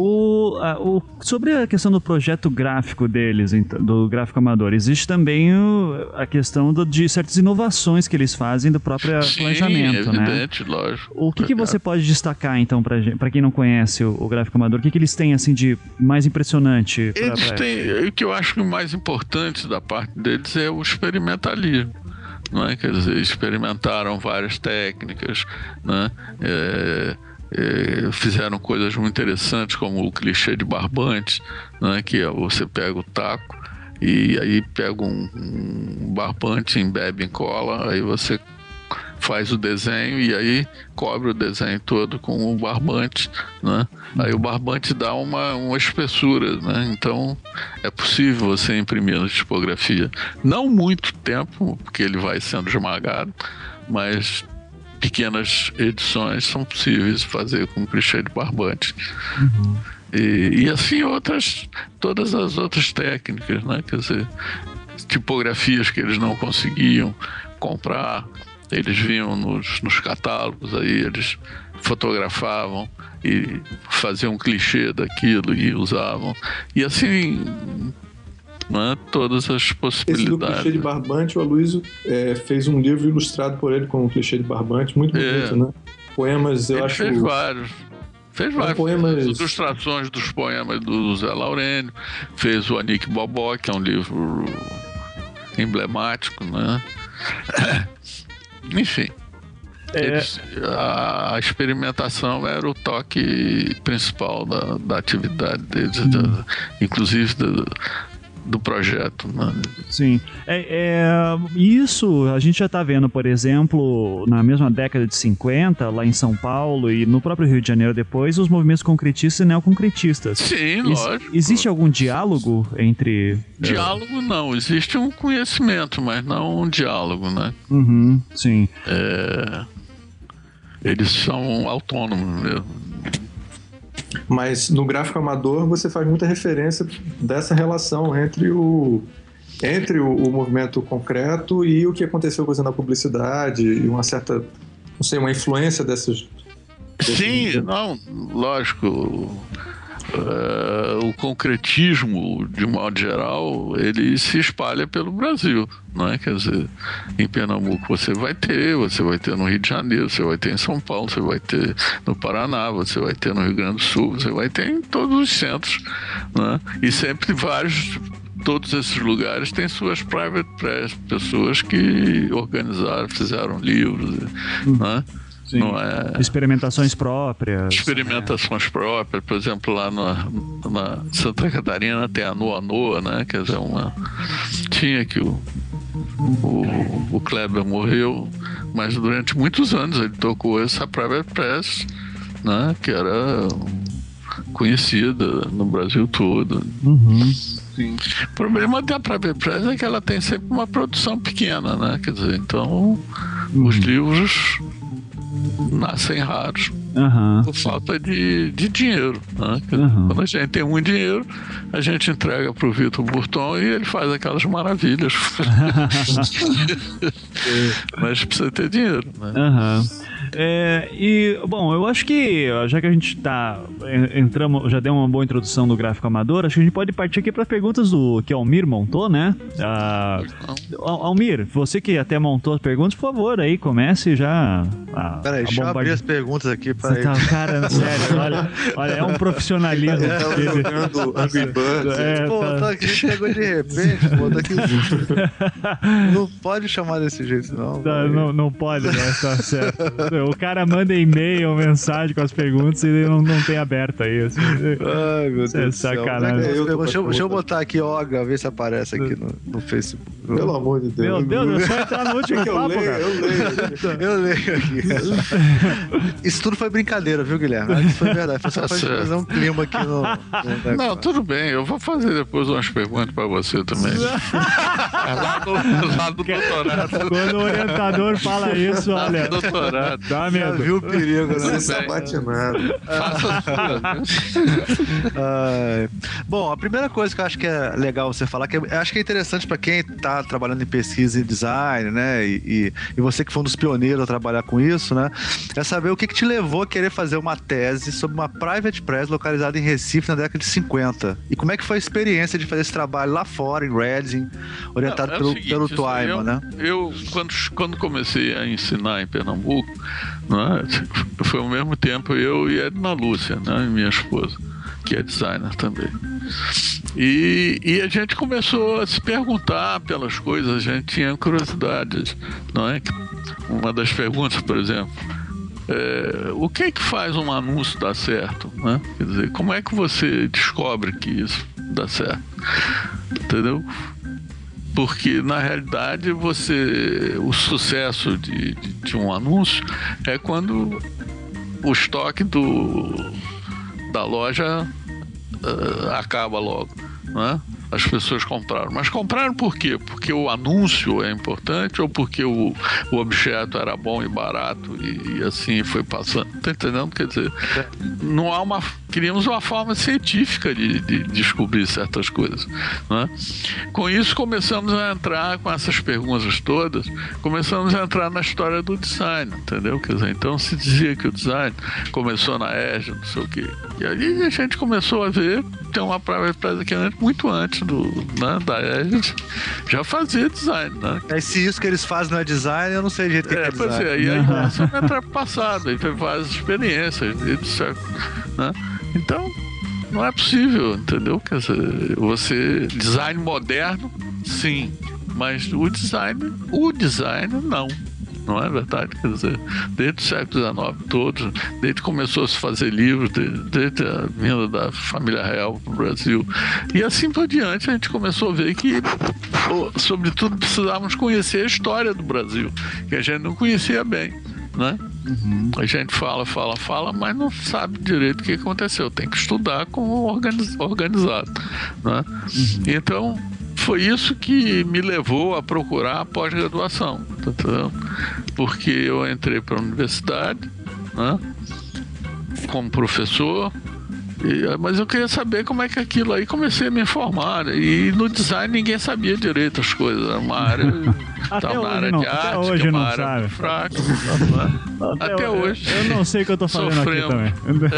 O, a, o, sobre a questão do projeto gráfico deles, do gráfico amador, existe também o, a questão do, de certas inovações que eles fazem do próprio Sim, planejamento, né? evidente, né? lógico. O que, que você pode destacar, então, para quem não conhece o, o, gráfico amador? O que, que eles têm, assim, de mais impressionante? Pra, eles têm, o que eu acho que o mais importante da parte deles é o experimentalismo não é? Quer dizer, experimentaram várias técnicas, né? É, é, fizeram coisas muito interessantes, como o clichê de barbante, né? Que é você pega o taco e aí pega um, um barbante, embebe em cola, aí você faz o desenho e aí cobre o desenho todo com o barbante, né? Aí o barbante dá uma, uma espessura, né? Então é possível você imprimir na tipografia. Não muito tempo, porque ele vai sendo esmagado, mas pequenas edições são possíveis fazer com clichê de barbante. Uhum. E, e, assim outras, todas as outras técnicas, né? Quer dizer, tipografias que eles não conseguiam comprar, Eles vinham nos, nos catálogos, aí eles fotografavam e faziam um clichê daquilo e usavam. E assim, né, todas as possibilidades. Esse clichê de barbante, o Aloysio é, fez um livro ilustrado por ele com o clichê de barbante, muito bonito, é. né? Poemas, eu ele acho. Fez vários. Fez várias poemas... ilustrações dos poemas do Zé Laurênio, fez o Anik Bobó, que é um livro emblemático, né? Enfim. É. Eles, a, a, experimentação era o toque principal da, da atividade deles, hum. da, inclusive da, do projeto. Né? Sim. É, é, isso a gente já está vendo, por exemplo, na mesma década de 50, lá em São Paulo e no próprio Rio de Janeiro depois, os movimentos concretistas e neoconcretistas. Sim, Ex lógico. Existe algum diálogo entre. Diálogo não, existe um conhecimento, mas não um diálogo, né? Uhum, sim. É... Eles são autônomos mesmo. Mas no gráfico amador você faz muita referência dessa relação entre o entre o, o movimento concreto e o que aconteceu com na publicidade e uma certa, não sei, uma influência dessas. Sim, não, lógico. Uh, o concretismo, de modo geral, ele se espalha pelo Brasil, não é? Quer dizer, em Pernambuco você vai ter, você vai ter no Rio de Janeiro, você vai ter em São Paulo, você vai ter no Paraná, você vai ter no Rio Grande do Sul, você vai ter em todos os centros, né? E sempre vários todos esses lugares têm suas private press, pessoas que organizaram, fizeram livros, né? Sim. Não é... Experimentações próprias. Experimentações é. próprias, por exemplo, lá na, na Santa Catarina tem a Noa Noa, né? Quer dizer, uma. Tinha que o, o, o Kleber morreu, mas durante muitos anos ele tocou essa Private Press, né? Que era conhecida no Brasil todo. Uhum. Sim. O problema da Private Press é que ela tem sempre uma produção pequena, né? Quer dizer, então uhum. os livros nascem raros uhum. por falta de, de dinheiro. Né? Uhum. Quando a gente tem muito dinheiro, a gente entrega para o Vitor Burton e ele faz aquelas maravilhas. Mas precisa ter dinheiro. Né? Uhum. É, e, bom, eu acho que, já que a gente tá. Entramos, já deu uma boa introdução do gráfico amador, acho que a gente pode partir aqui para as perguntas do que Almir montou, né? Ah, Almir, você que até montou as perguntas, por favor, aí comece já. A, Peraí, deixa eu abrir as perguntas aqui para tá, Cara, sério, olha, olha, é um profissionalismo. É, é, pô, tá... tá aqui, chegou de repente, pô, tá aqui. não pode chamar desse jeito, não. Tá, não, não pode, né? Tá certo. O cara manda e-mail, mensagem com as perguntas e ele não, não tem aberto aí. Assim. Ai, meu Deus. É sacanagem. É eu, eu, deixa, deixa, eu botar aqui, Oga, ver se aparece aqui no, no Facebook. Pelo amor de Deus. Meu Deus, é só entrar no último é papo, eu leio, cara. Eu leio, eu leio aqui. Isso tudo foi brincadeira, viu, Guilherme? Isso foi verdade. Foi só pra tá fazer um clima aqui no. no não, tudo bem. Eu vou fazer depois umas perguntas pra você também. lá, no, lá no doutorado. Quando o orientador fala isso, olha. doutorado. Dá medo. Já viu o perigo, né? Você sabatinado. Faça Bom, a primeira coisa que eu acho que é legal você falar, que eu acho que é interessante para quem está trabalhando em pesquisa e design, né? E, e, e, você que foi um dos pioneiros a trabalhar com isso, né? É saber o que, que te levou a querer fazer uma tese sobre uma private press localizada em Recife na década de 50. E como é que foi a experiência de fazer esse trabalho lá fora, em Reading, orientado Não, é pelo, seguinte, pelo Twyman, né? Eu, quando, quando comecei a ensinar em Pernambuco, né, foi ao mesmo tempo eu e a Edna Lúcia, né, minha esposa, que é designer também. E, e, a gente começou a se perguntar pelas coisas, a gente tinha curiosidades, não é? Uma das perguntas, por exemplo, é, o que é que faz um anúncio dar certo, né? Quer dizer, como é que você descobre que isso dá certo, entendeu? Porque na realidade você o sucesso de, de, de, um anúncio é quando o estoque do, da loja uh, acaba logo, né? As pessoas compraram. Mas compraram por quê? Porque o anúncio é importante ou porque o, o objeto era bom e barato e, e assim foi passando? Tá entendendo? Quer dizer, não há uma. Queríamos uma forma científica de, de descobrir certas coisas. Né? Com isso, começamos a entrar com essas perguntas todas, começamos a entrar na história do design, entendeu? Quer dizer, então se dizia que o design começou na EJA, não sei o quê. E aí a gente começou a ver, tem uma prova que muito antes do, né, da EJA já fazia design, né? É, se isso que eles fazem não é design, eu não sei o jeito que é, é pois design. É, e aí começamos a entrar pro passado, e várias experiências, etc. Né? Então, não é possível, entendeu? Quer dizer, você. Design moderno, sim. Mas o design, o design não não é verdade? Quer dizer, desde o século XIX todos, desde que começou a se fazer livros, desde, a vinda da família real para o Brasil. E assim por diante, a gente começou a ver que, sobretudo, precisávamos conhecer a história do Brasil, que a gente não conhecia bem. Né? Uhum. A gente fala, fala, fala, mas não sabe direito o que aconteceu. Tem que estudar como organizado. Né? Uhum. Então, foi isso que me levou a procurar a pós-graduação, tá porque eu entrei para a universidade né, como professor, e, mas eu queria saber como é que aquilo aí comecei a me informar. E no design ninguém sabia direito as coisas. Era uma área. até hoje área não, de até arte, hoje não sabe. Fraca, até, até hoje. Eu, eu não sei o que eu tô fazendo Sofrendo. aqui também.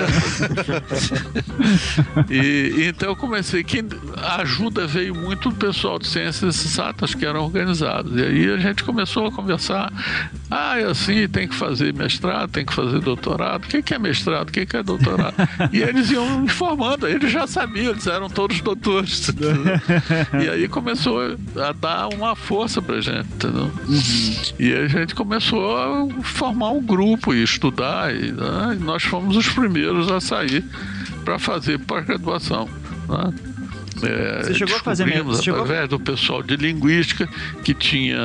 e, então eu comecei. Quem, a ajuda veio muito do pessoal de ciências exatas que eram organizados. E aí a gente começou a conversar. Ah, é assim, tem que fazer mestrado, tem que fazer doutorado. O que é mestrado? O que é doutorado? E eles iam informando, eles já sabiam, eles eram todos doutores. e aí começou a dar uma força pra gente, entendeu? Uhum. E a gente começou a formar um grupo e estudar, e, né, e nós fomos os primeiros a sair para fazer pós-graduação. Né? É, você chegou a fazer mesmo? Através do pessoal de linguística que tinha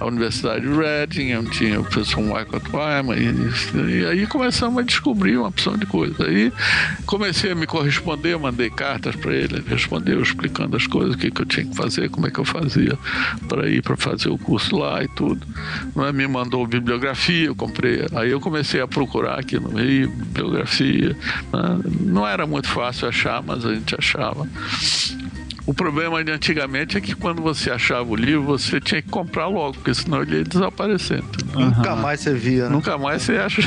a Universidade de Reading, tinha o professor Michael Twyman, e, e, aí começamos a descobrir uma opção de coisas. Aí comecei a me corresponder, mandei cartas para ele, ele respondeu explicando as coisas, o que, que eu tinha que fazer, como é que eu fazia para ir para fazer o curso lá e tudo. É? Me mandou bibliografia, eu comprei. Aí eu comecei a procurar aqui no Rio, bibliografia. Né? Não era muito fácil achar, mas a gente achava. O problema de antigamente é que quando você achava o livro, você tinha que comprar logo, porque senão ele ia desaparecer. Uhum. Nunca mais você via, né? Nunca mais você acha.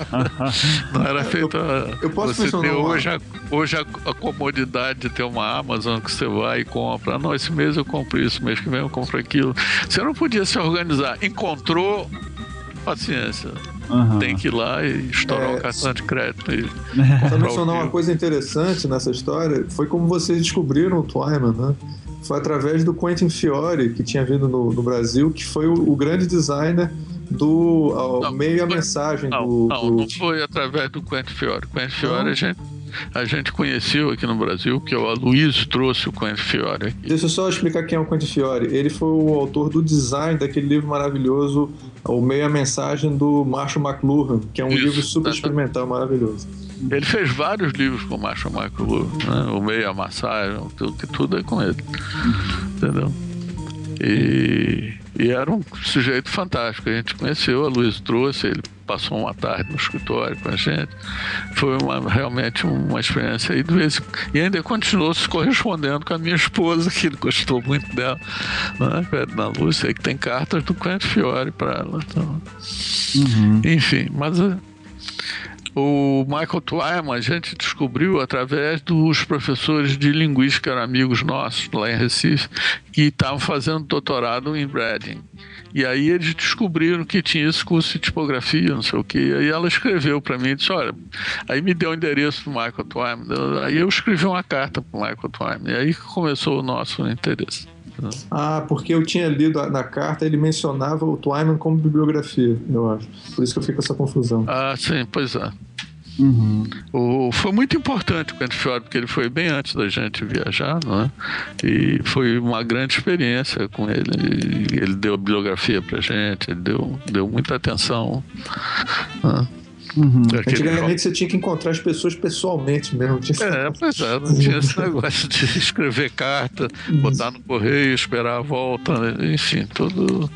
Não era feito. Eu, eu posso você ter hoje, a, hoje a, a, comodidade de ter uma Amazon que você vai e compra. Não, esse mês eu compro isso, mês que vem eu compro aquilo. Você não podia se organizar. Encontrou, paciência. Uhum. Tem que ir lá e estourar é... o cartão de crédito. E Só mencionar uma coisa interessante nessa história foi como vocês descobriram o Twyman, né? Foi através do Quentin Fiore, que tinha vindo no, no Brasil, que foi o, o grande designer do ao, meio e a mensagem não, do, não, do... não foi através do Quentin Fiore. Quentin Fiore a gente a gente conheceu aqui no Brasil, que é o Aloysio trouxe o Quentin Fiore. Deixa eu só explicar quem é o Quentin Fiore. Ele foi o autor do design daquele livro maravilhoso, O Meio a Mensagem do Marshall McLuhan, que é um Isso, livro super experimental maravilhoso. Ele fez vários livros com o Marshall McLuhan, né? O Meio a Massagem, tudo, tudo é com ele. Entendeu? E, e era um sujeito fantástico. A gente conheceu, a Luiz trouxe, ele passou uma tarde no escritório com a gente. Foi uma, realmente uma experiência aí. Vez, e ainda continuou se correspondendo com a minha esposa, que gostou muito dela, né? na Lúcia, que tem cartas do Quentin Fiore para ela. Então. Uhum. Enfim, mas eh, o Michael Twyman a gente descobriu através dos professores de linguística, eram amigos nossos lá em Recife, que estavam fazendo doutorado em Reading. E aí eles descobriram que tinha esse curso de tipografia, não sei o quê. Aí ela escreveu para mim disse: Olha, aí me deu o endereço do Michael Twyman. Aí eu escrevi uma carta para o Michael Twyman. E aí começou o nosso interesse. Ah, porque eu tinha lido na carta, ele mencionava o Twyman como bibliografia, eu acho. Por isso que eu fico com essa confusão. Ah, sim, pois é. Uhum. O, foi muito importante o Quentin Fiore, porque ele foi bem antes da gente viajar, não é? E foi uma grande experiência com ele. Ele deu bibliografia pra gente, ele deu, deu muita atenção. Né? Uhum. Antigamente você tinha que encontrar as pessoas pessoalmente mesmo. É, pois é, não tinha esse negócio de escrever carta, botar no correio, esperar a volta, né? enfim, tudo.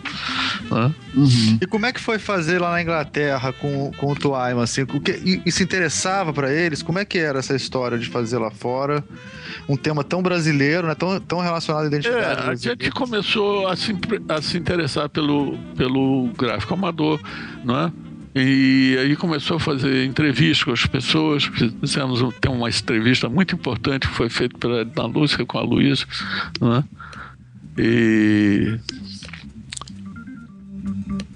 Né? Uhum. E como é que foi fazer lá na Inglaterra com, com o Twyman? Assim, o que, e, se interessava para eles? Como é que era essa história de fazer lá fora? Um tema tão brasileiro, né? tão, tão relacionado à identidade. É, a gente começou a se, a se interessar pelo, pelo gráfico amador, não é? E aí começou a fazer entrevistas com as pessoas. Fizemos tem uma entrevista muito importante que foi feita pela Edna Lúcia com a Luísa, né? E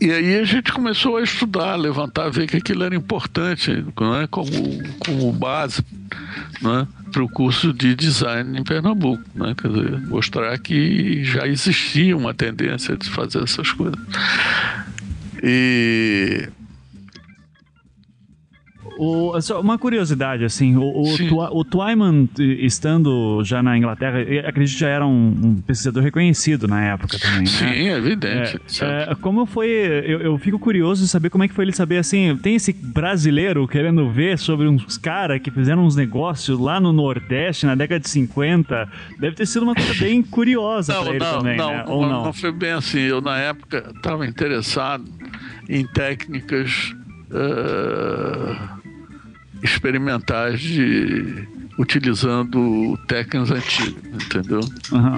e aí a gente começou a estudar, levantar, ver que aquilo era importante, né? como, como base né? para o curso de design em Pernambuco. Né? Quer dizer, mostrar que já existia uma tendência de fazer essas coisas. E o, uma curiosidade, assim, o, o, Twyman, estando já na Inglaterra, acredito que já era um, um pesquisador reconhecido na época também, né? Sim, é evidente. É, é, como foi, eu, eu, fico curioso de saber como é que foi ele saber, assim, tem esse brasileiro querendo ver sobre uns caras que fizeram uns negócios lá no Nordeste na década de 50, deve ter sido uma coisa bem curiosa para ele não, também, não, né? Não, Ou não? Não foi bem assim, eu na época estava interessado em técnicas... Uh experimentais de utilizando técnicas antigas, entendeu? Uhum.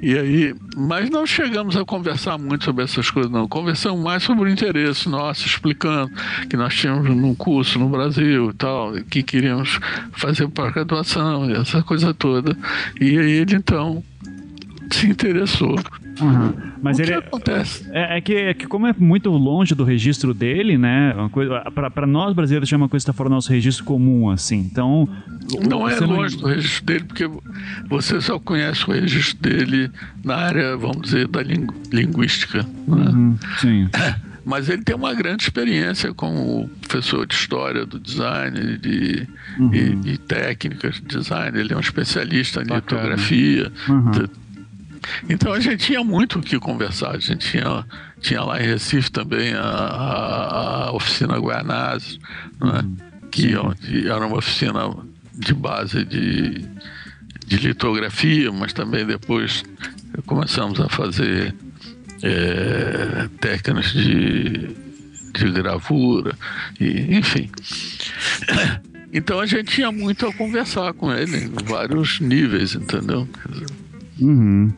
E aí, mas não chegamos a conversar muito sobre essas coisas, não. Conversamos mais sobre o interesse nosso, explicando que nós tínhamos um curso no Brasil e tal, que queríamos fazer para graduação, essa coisa toda. E aí ele então se interessou. Uhum. Mas o ele que acontece? É, é, que, é que como é muito longe do registro dele, né? Para nós brasileiros é uma coisa que está fora do nosso registro comum, assim. Então não é longe não... do registro dele, porque você só conhece o registro dele na área, vamos dizer, da lingu... linguística. Né? Uhum. Sim. Mas ele tem uma grande experiência como professor de história do design de, uhum. e, e técnicas de design. Ele é um especialista em Bacana. litografia. Uhum. Então a gente tinha muito o que conversar. A gente tinha, tinha lá em Recife também a, a, a oficina Guianazes, né? Uhum. que era uma oficina de base de, de litografia, mas também depois começamos a fazer é, técnicas de, de gravura, e, enfim. Então a gente tinha muito a conversar com ele em vários níveis, entendeu? Uhum.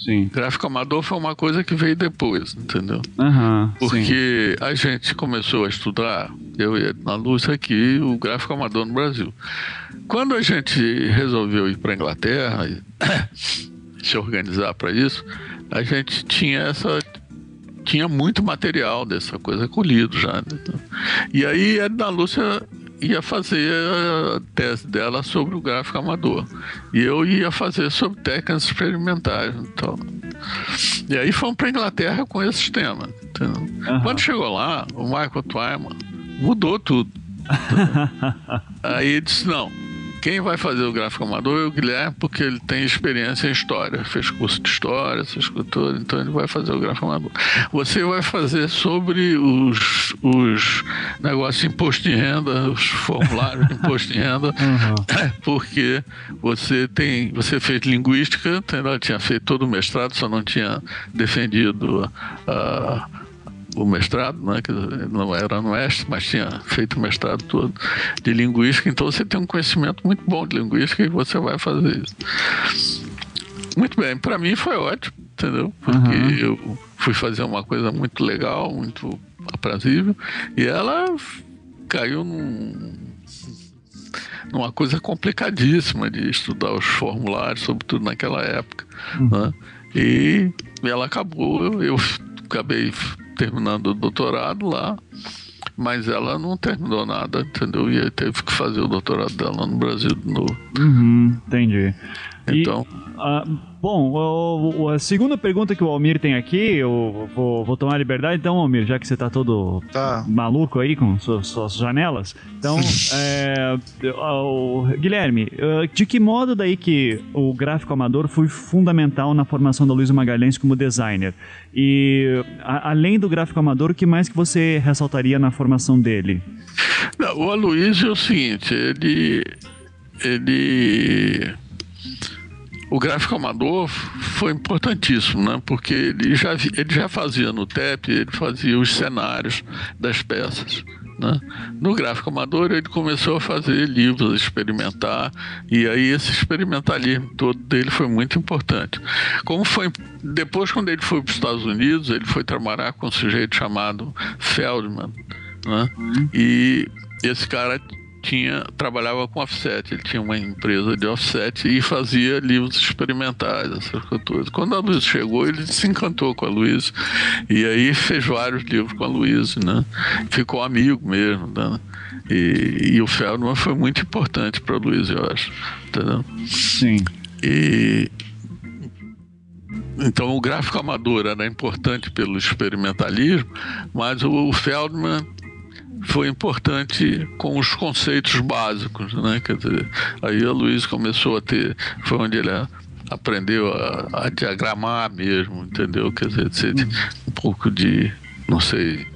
Sim. Gráfico amador foi uma coisa que veio depois, entendeu? Uhum, Porque sim. a gente começou a estudar, eu e na Lúcia aqui, o gráfico amador no Brasil. Quando a gente resolveu ir para Inglaterra e se organizar para isso, a gente tinha essa tinha muito material dessa coisa colhido já. Né? E aí a Edna Lúcia ia fazer a tese dela sobre o gráfico amador. E eu ia fazer sobre técnicas experimentais. Então. E aí fomos para Inglaterra com esse tema. Uhum. Quando chegou lá, o Michael Twyman mudou tudo. aí ele disse: não, quem vai fazer o gráfico amador é o Guilherme, porque ele tem experiência em história, fez curso de história, essas coisas então ele vai fazer o gráfico amador. Você vai fazer sobre os, os negócios de imposto de renda, os formulários de imposto de renda, uhum. porque você tem, você fez linguística, tinha feito todo o mestrado, só não tinha defendido a o mestrado, né, que não era no Oeste, mas tinha feito o mestrado todo de linguística, então você tem um conhecimento muito bom de linguística e você vai fazer isso. Muito bem, para mim foi ótimo, entendeu? Porque uhum. eu fui fazer uma coisa muito legal, muito aprazível, e ela caiu num, numa coisa complicadíssima de estudar os formulários, sobretudo naquela época. Uhum. Né? E ela acabou, eu, eu acabei terminando o doutorado lá, mas ela não terminou nada, entendeu? E aí teve que fazer o doutorado dela no Brasil de novo. Uhum, entendi. Então. Ah, bom, o- o- a segunda pergunta que o Almir tem aqui, eu vou, vou tomar a liberdade, então, Almir, já que você tá todo Tá. maluco aí com suas, suas janelas. Então, é, o- Guilherme, eh, de que modo daí que o gráfico amador foi fundamental na formação da Luiz Magalhães como designer? E a- além do gráfico amador, o que mais que você ressaltaria na formação dele? Não, o Aloysio é o seguinte, ele. Ele. O gráfico amador foi importantíssimo, né? Porque ele já, ele já fazia no TEP, ele fazia os cenários das peças. Né? No gráfico amador ele começou a fazer livros, a experimentar, e aí esse experimentalismo todo dele foi muito importante. Como foi depois quando ele foi para os Estados Unidos, ele foi trabalhar com um sujeito chamado Feldman, né? E esse cara tinha trabalhava com offset, ele tinha uma empresa de offset e fazia livros experimentais, essas coisas. Quando a Luiz chegou, ele se encantou com a Luiz e aí fez vários livros com a Luiz, né? Ficou amigo mesmo, né? E, e o Feldman foi muito importante para a Luiz, eu acho, entendeu? Sim. E então o gráfico amador era importante pelo experimentalismo, mas o Feldman foi importante com os conceitos básicos, né? Quer dizer, aí a Luiz começou a ter, foi onde ele aprendeu a, a diagramar mesmo, entendeu? Quer dizer, um pouco de, não sei,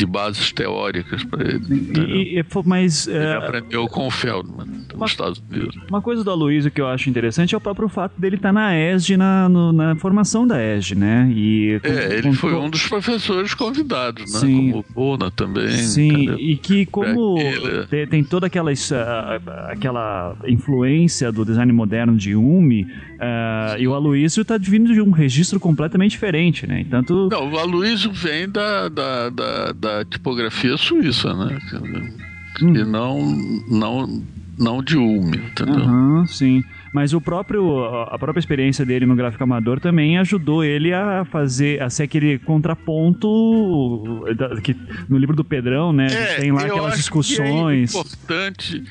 de bases teóricas para ele. E, e- mas Ele eh, aprendeu com o Feldman nos Estados Unidos. Uma coisa do Aloysio que eu acho interessante é o próprio fato dele estar na ESG, na, no- na formação da ESG, né? E É, ele com- foi com- um dos professores convidados, né? Sim. Como o Bona também. Sim, entendeu? e que como Aquele- te- tem toda aquela, ah, aquela influência do design moderno de Umi, ah, e o Aloysio está vindo de um registro completamente diferente, né? Tanto Não, o Aloysio vem da, da, da, da tipografia suíça, né? Hum. E não, não, não de Ulme, entendeu? Aham, sim. Mas o próprio, a própria experiência dele no gráfico amador também ajudou ele a fazer, a ser aquele contraponto que no livro do Pedrão, né? gente tem lá É, aquelas discussões. Que é importante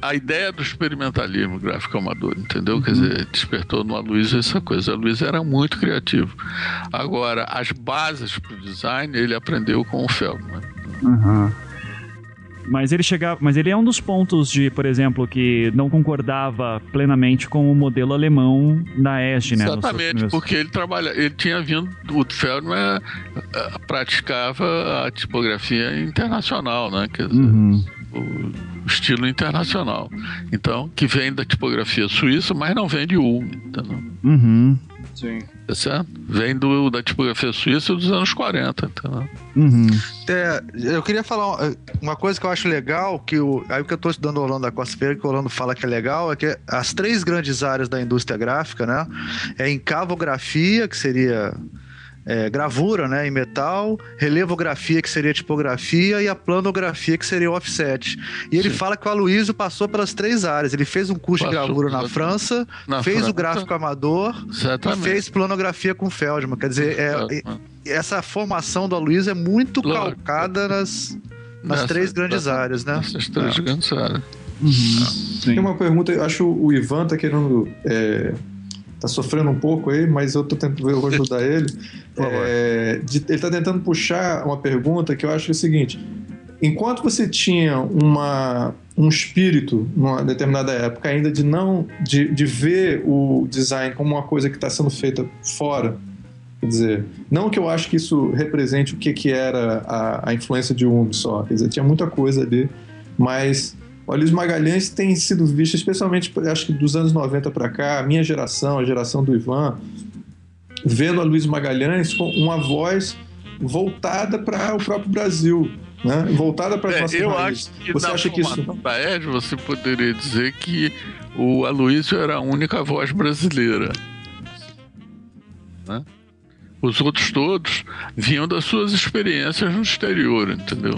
a ideia do experimentalismo gráfico amador, entendeu? Quer dizer, despertou no Aloysio essa coisa. O Aloysio era muito criativo. Agora, as bases para o design ele aprendeu com o Feldman. Aham. Mas ele chegava, mas ele é um dos pontos de, por exemplo, que não concordava plenamente com o modelo alemão da ESG, né? Exatamente, porque ele trabalha, ele tinha vindo, o Feldman eh, praticava a tipografia internacional, né? Quer dizer, Uhum. O estilo internacional. Então, que vem da tipografia suíça, mas não vem de Ulm, entendeu? Uhum. Sim. Tá certo? Vem do, da tipografia suíça dos anos 40, entendeu? Uhum. É, eu queria falar uma- coisa que eu acho legal, que o, aí o que eu estou estudando o Orlando da Costa Ferreira, que o Orlando fala que é legal, é que as três grandes áreas da indústria gráfica, né, é encavografia, que seria é, gravura, né, em metal, relevografia, que seria tipografia, e a planografia, que seria o offset. E ele Sim. fala que o Aloysio passou pelas três áreas. Ele fez um curso de Passou, gravura na. França, Na fez França, o gráfico amador e Exatamente. fez planografia com Feldman. Quer dizer, é, Exatamente. essa formação do Aloysio é muito Claro. calcada nas, nas Nessa- três grandes nessa- áreas, né? Nessas três É. grandes áreas. Uhum. Tem Sim. uma pergunta, eu acho o Ivan tá querendo. Tá sofrendo um pouco aí, mas eu tô tentando, eu vou ajudar ele. É, de- ele tá tentando puxar uma pergunta que eu acho que é o seguinte: enquanto você tinha uma, um espírito numa determinada época ainda de não de, de ver o design como uma coisa que está sendo feita fora, quer dizer, não que eu acho que isso represente o que, que era a, a influência de um só, quer dizer, tinha muita coisa ali, mas o Luiz Magalhães tem sido visto, especialmente, acho que dos anos 90 para cá, a minha geração, a geração do Ivan, vendo a Luiz Magalhães com uma voz voltada para o próprio Brasil, né? voltada para as É, nossas eu raízes. acho que Você acha que isso da Ed, você poderia dizer que o Aloysio era a única voz brasileira. Né? Os outros todos vinham das suas experiências no exterior, entendeu?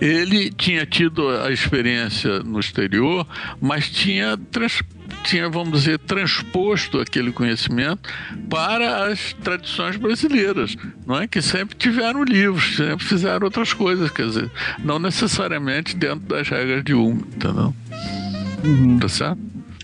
Ele tinha tido a experiência no exterior, mas tinha, trans- tinha, vamos dizer, transposto aquele conhecimento para as tradições brasileiras, não é? Que sempre tiveram livros, sempre fizeram outras coisas, quer dizer, não necessariamente dentro das regras de uma, entendeu? Uhum. Tá certo?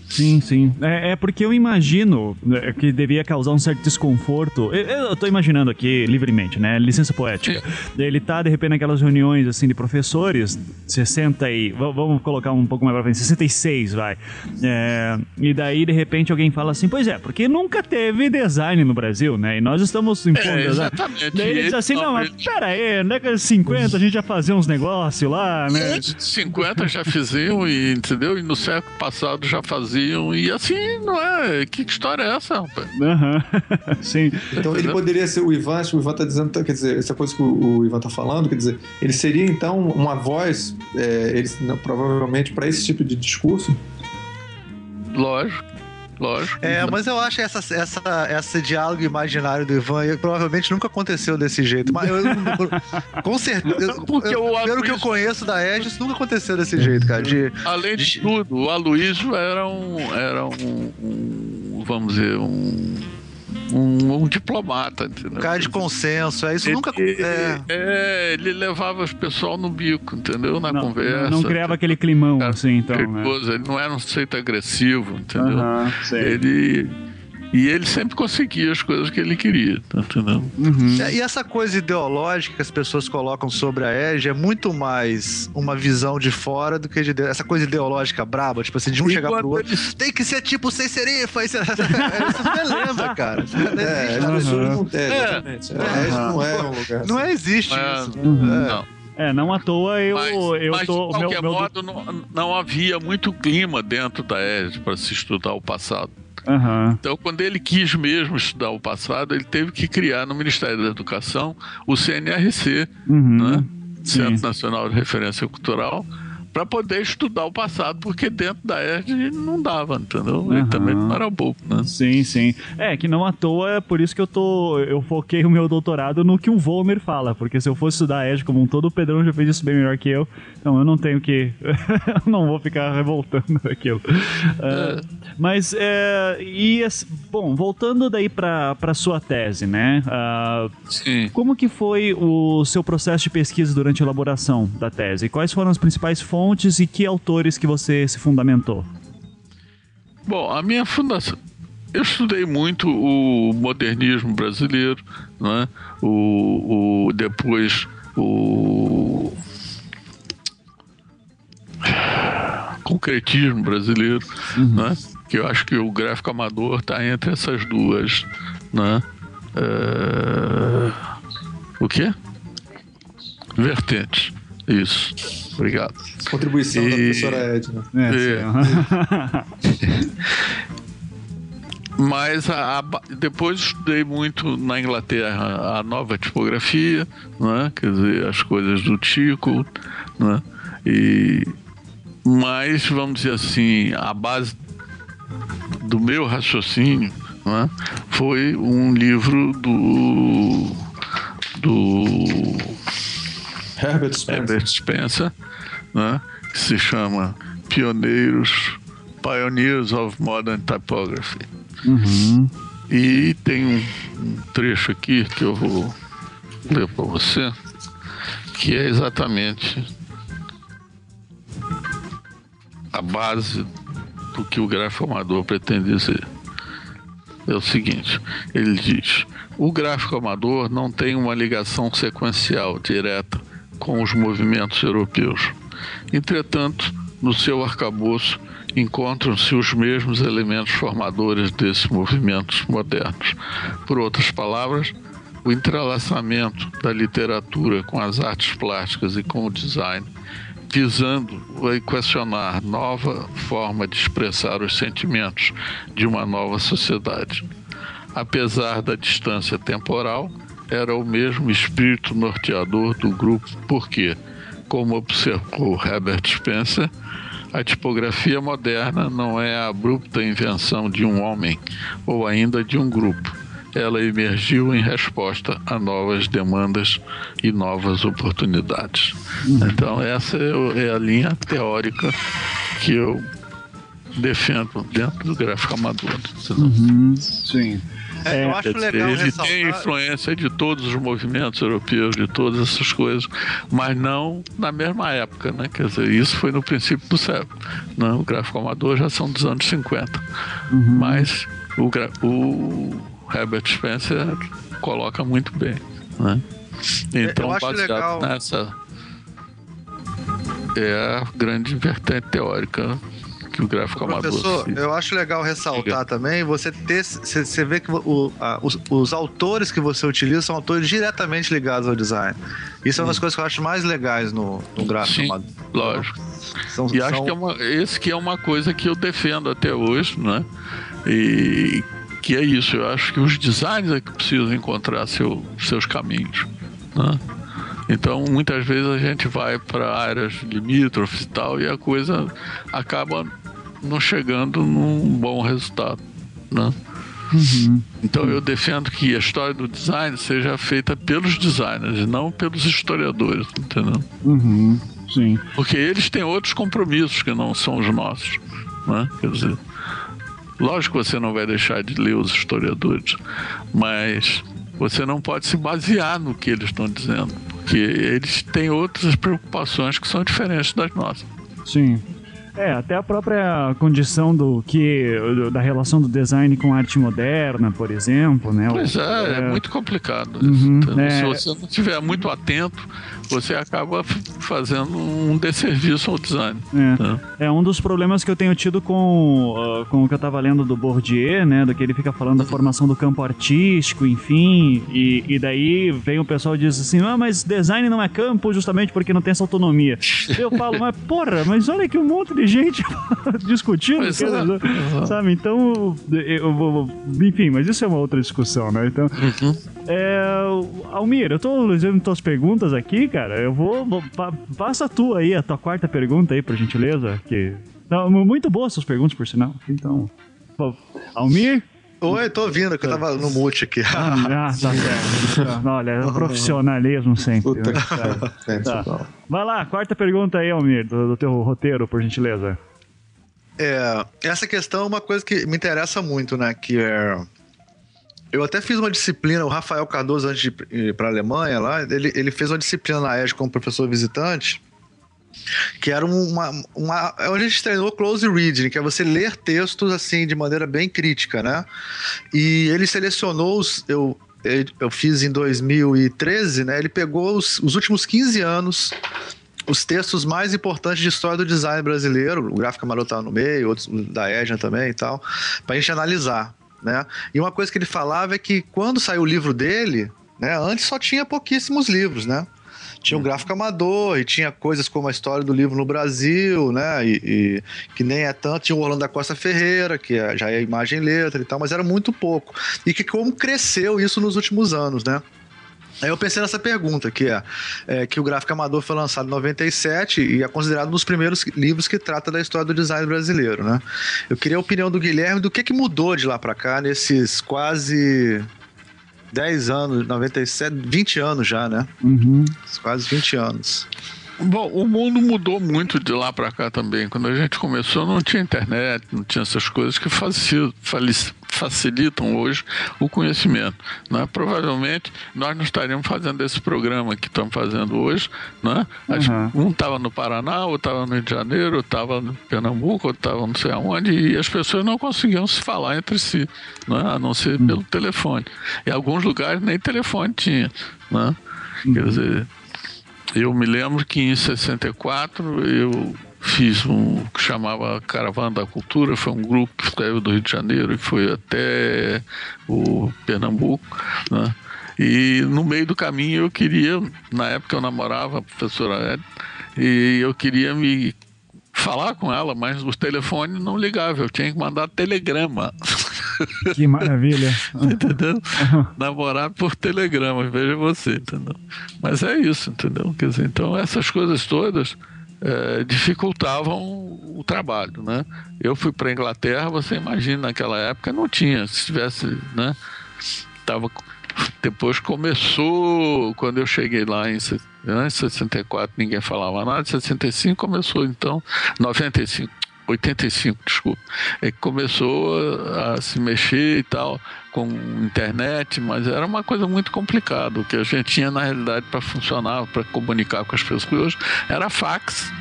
Sim, sim. É, é, porque eu imagino né, que devia causar um certo desconforto. Eu, eu tô imaginando aqui livremente, né? Licença poética. Ele tá, de repente, naquelas reuniões assim de professores, 60 e. Vamos colocar um pouco mais pra frente, 66, vai. É, e daí, de repente, alguém fala assim: Pois é, porque nunca teve design no Brasil, né? E nós estamos impondo É, design. exatamente. Daí ele diz assim: Não, mas pera aí, na década de 50 a gente já fazia uns negócios lá, né? Antes de 50 já faziam, e, entendeu? E no século passado já faziam. E assim, não é? Que história é essa, rapaz? Aham. Sim. Então ele poderia ser o Ivan, acho que o Ivan está dizendo, quer dizer, essa coisa que o, o Ivan está falando, quer dizer, ele seria então uma voz, é, ele, não, provavelmente, para esse tipo de discurso? Lógico, lógico. É, mas eu acho essa, essa, esse diálogo imaginário do Ivan eu- provavelmente nunca aconteceu desse jeito. Mas eu, eu- com certeza. Porque eu- o pelo que eu conheço da isso nunca aconteceu desse jeito, cara. De, Além de de- tudo, o Aloysio era um, era um, um- vamos dizer, um, um, um diplomata, entendeu? cara de consenso. É, isso Ele, nunca. É, é, ele levava o pessoal no bico, entendeu? Na Não, conversa. não criava aquele climão, Cara, assim, então, né? perigoso, Ele não era um sujeito agressivo, entendeu? Aham, sei. Ele. E ele sempre conseguia as coisas que ele queria, tá entendendo? Uhum. É, E essa coisa ideológica que as pessoas colocam sobre a Edge é muito mais uma visão de fora do que de dentro. Essa coisa ideológica braba, tipo assim, de um E chegar pro outro. ele- Tem que ser tipo sem serifa. Isso, isso não é lenda, cara. Isso não É, existe. não é, É. exatamente. É, não é um lugar Não assim. é, existe É, isso. Uhum. É. Não. É, não à toa eu, Mas, eu mas tô. de meu- qualquer meu- modo, não, não havia muito clima dentro da ESD para se estudar o passado. Aham. Então, quando ele quis mesmo estudar o passado, ele teve que criar no Ministério da Educação o CNRC, Uhum. né? Sim. Centro Nacional de Referência Cultural, para poder estudar o passado, porque dentro da ESD não dava, entendeu? Ele Aham. também não era bobo, né? Sim, sim. É, que não à toa é por isso que eu tô. Eu foquei o meu doutorado no que o Volmer fala. Porque se eu fosse estudar a Edge como um todo, o Pedrão já fez isso bem melhor que eu. Então eu não tenho que. eu não vou ficar revoltando aquilo. É, mas, é. E, bom, voltando daí pra, pra sua tese, né? Ah, Sim. como que foi o seu processo de pesquisa durante a elaboração da tese? Quais foram as principais fontes e que autores que você se fundamentou? Bom, a minha fundação. Eu estudei muito o modernismo brasileiro, né? o, o depois o concretismo brasileiro, né? que eu acho que o gráfico amador está entre essas duas. Né? É, O quê? Vertentes. Isso. Obrigado. Contribuição da E- professora Edna. É, É. Mas a- a depois estudei muito na Inglaterra a nova tipografia, né? quer dizer, as coisas do Tico, né? e mas vamos dizer assim, a base do meu raciocínio né? foi um livro do do Herbert Spencer. Herbert Spencer, né? que se chama Pioneiros, Pioneers of Modern Typography. Uhum. E tem um, um trecho aqui que eu vou ler para você, que é exatamente a base do que o gráfico amador pretende dizer. É o seguinte, ele diz: o gráfico amador não tem uma ligação sequencial direta com os movimentos europeus. Entretanto, no seu arcabouço encontram-se os mesmos elementos formadores desses movimentos modernos. Por outras palavras, o entrelaçamento da literatura com as artes plásticas e com o design, visando a equacionar nova forma de expressar os sentimentos de uma nova sociedade. Apesar da distância temporal, era o mesmo espírito norteador do grupo, porque, como observou Herbert Spencer, a tipografia moderna não é a abrupta invenção de um homem ou ainda de um grupo. Ela emergiu em resposta a novas demandas e novas oportunidades. Então, essa é é a linha teórica que eu defendo dentro do gráfico amador. Uhum, sim. É, eu acho legal ele ressaltar... tem influência de todos os movimentos europeus, de todas essas coisas, mas não na mesma época, né? Quer dizer, isso foi no princípio do século. Né? O gráfico amador já são dos anos 50. Uhum. Mas o, o Herbert Spencer coloca muito bem, né? Então, baseado legal. nessa é a grande vertente teórica que o gráfico Ô, amador. Professor, eu acho legal ressaltar também você ter. Você vê que o, a, os, os, autores que você utiliza são autores diretamente ligados ao design. Isso é uma das coisas que eu acho mais legais no, no gráfico Sim, amador. Lógico. São, e são... acho que é uma, esse que é uma coisa que eu defendo até hoje, né? E que é isso, eu acho que os designers é que precisam encontrar seu, seus caminhos. Né? Então, muitas vezes a gente vai para áreas limítrofes e tal, e a coisa acaba não chegando num bom resultado. Né? Uhum. Então eu defendo que a história do design seja feita pelos designers e não pelos historiadores, entendeu? Uhum. Sim. Porque eles têm outros compromissos que não são os nossos. Né? Quer dizer, lógico que você não vai deixar de ler os historiadores, mas você não pode se basear no que eles estão dizendo, porque eles têm outras preocupações que são diferentes das nossas. Sim. É, até a própria condição do que da relação do design com a arte moderna, por exemplo, né? Pois é, é, é muito complicado. Uhum, é... Se você não estiver muito atento, você acaba fazendo um desserviço ao design. É. Né? é um dos problemas que eu tenho tido com, uh, com o que eu estava lendo do Bourdieu, né? Do que ele fica falando da formação do campo artístico, enfim, e, e daí vem o pessoal e diz assim, ah, mas design não é campo justamente porque não tem essa autonomia. eu falo, mas porra, mas olha que um monte de gente discutindo, é. sabe? Então, eu, enfim, mas isso é uma outra discussão, né? Então, uhum. é, Almir, eu tô fazendo tuas perguntas aqui, cara. Eu vou, vou pa, passa tu aí a tua quarta pergunta aí, por gentileza, que não, muito boas suas perguntas, por sinal. Então, Almir, Oi, tô ouvindo, que eu tava no mute aqui. Ah, tá certo. Olha, é profissionalismo sempre. Puta que tá. Vai lá, quarta pergunta aí, Almir, do, do teu roteiro, por gentileza. É, essa questão é uma coisa que me interessa muito, né? Que é. Eu até fiz uma disciplina, o Rafael Cardoso, antes de ir para a Alemanha, lá, ele, ele fez uma disciplina na ESG como professor visitante que era uma, uma onde a gente treinou close reading, que é você ler textos assim de maneira bem crítica, né? E ele selecionou os eu eu fiz em 2013, né? Ele pegou os, os últimos 15 anos os textos mais importantes de história do design brasileiro, o Gráfico Amaroto tá no meio, outros da Edna também e tal, para a gente analisar, né? E uma coisa que ele falava é que quando saiu o livro dele, né, antes só tinha pouquíssimos livros, né? tinha um gráfico amador e tinha coisas como a história do livro no Brasil, né? E, e que nem é tanto. Tinha o Orlando da Costa Ferreira, que é, já é imagem e letra e tal, mas era muito pouco. E que como cresceu isso nos últimos anos, né? Aí eu pensei nessa pergunta, que é, é, que o Gráfico Amador foi lançado em 97 e é considerado um dos primeiros livros que trata da história do design brasileiro, né? Eu queria a opinião do Guilherme do que, que mudou de lá para cá nesses quase 10 anos, 97, 20 anos já, né? Uhum. Quase 20 anos. Bom, o mundo mudou muito de lá para cá também. Quando a gente começou, não tinha internet, não tinha essas coisas que facilitam hoje o conhecimento. Né? Provavelmente nós não estaríamos fazendo esse programa que estamos fazendo hoje. Né? Uhum. Um estava no Paraná, outro estava no Rio de Janeiro, outro estava no Pernambuco, outro estava não sei aonde, e as pessoas não conseguiam se falar entre si, né? a não ser uhum. pelo telefone. Em alguns lugares nem telefone tinha. Né? Uhum. Quer dizer eu me lembro que em 64 eu fiz um que chamava Caravana da Cultura, foi um grupo que saiu do Rio de Janeiro e foi até o Pernambuco, né? E no meio do caminho eu queria, na época eu namorava a professora Ed, e eu queria me falar com ela, mas o telefone não ligava, eu tinha que mandar telegrama. Que maravilha. entendeu? Namorar por telegrama, veja você, entendeu? Mas é isso, entendeu? Quer dizer, então essas coisas todas é, dificultavam o trabalho, né? Eu fui para Inglaterra, você imagina naquela época não tinha, se tivesse, né? Tava depois começou quando eu cheguei lá em em 64 ninguém falava nada, em 65 começou então, 95 85, desculpa, é que começou a, a, se mexer e tal, com internet, mas era uma coisa muito complicada. O que a gente tinha na realidade para funcionar, para comunicar com as pessoas, era fax,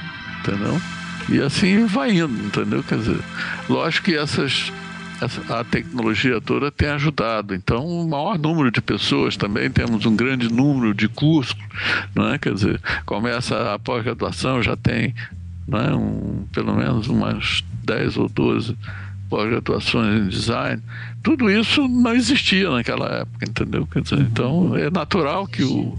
entendeu? E assim vai indo, entendeu? Quer dizer, lógico que essas a tecnologia toda tem ajudado. Então, o maior número de pessoas também, temos um grande número de cursos, é? quer dizer, começa a pós-graduação, já tem é? um, pelo menos umas 10 ou 12 pós-graduações em design. Tudo isso não existia naquela época, entendeu? Quer dizer, então, é natural que o.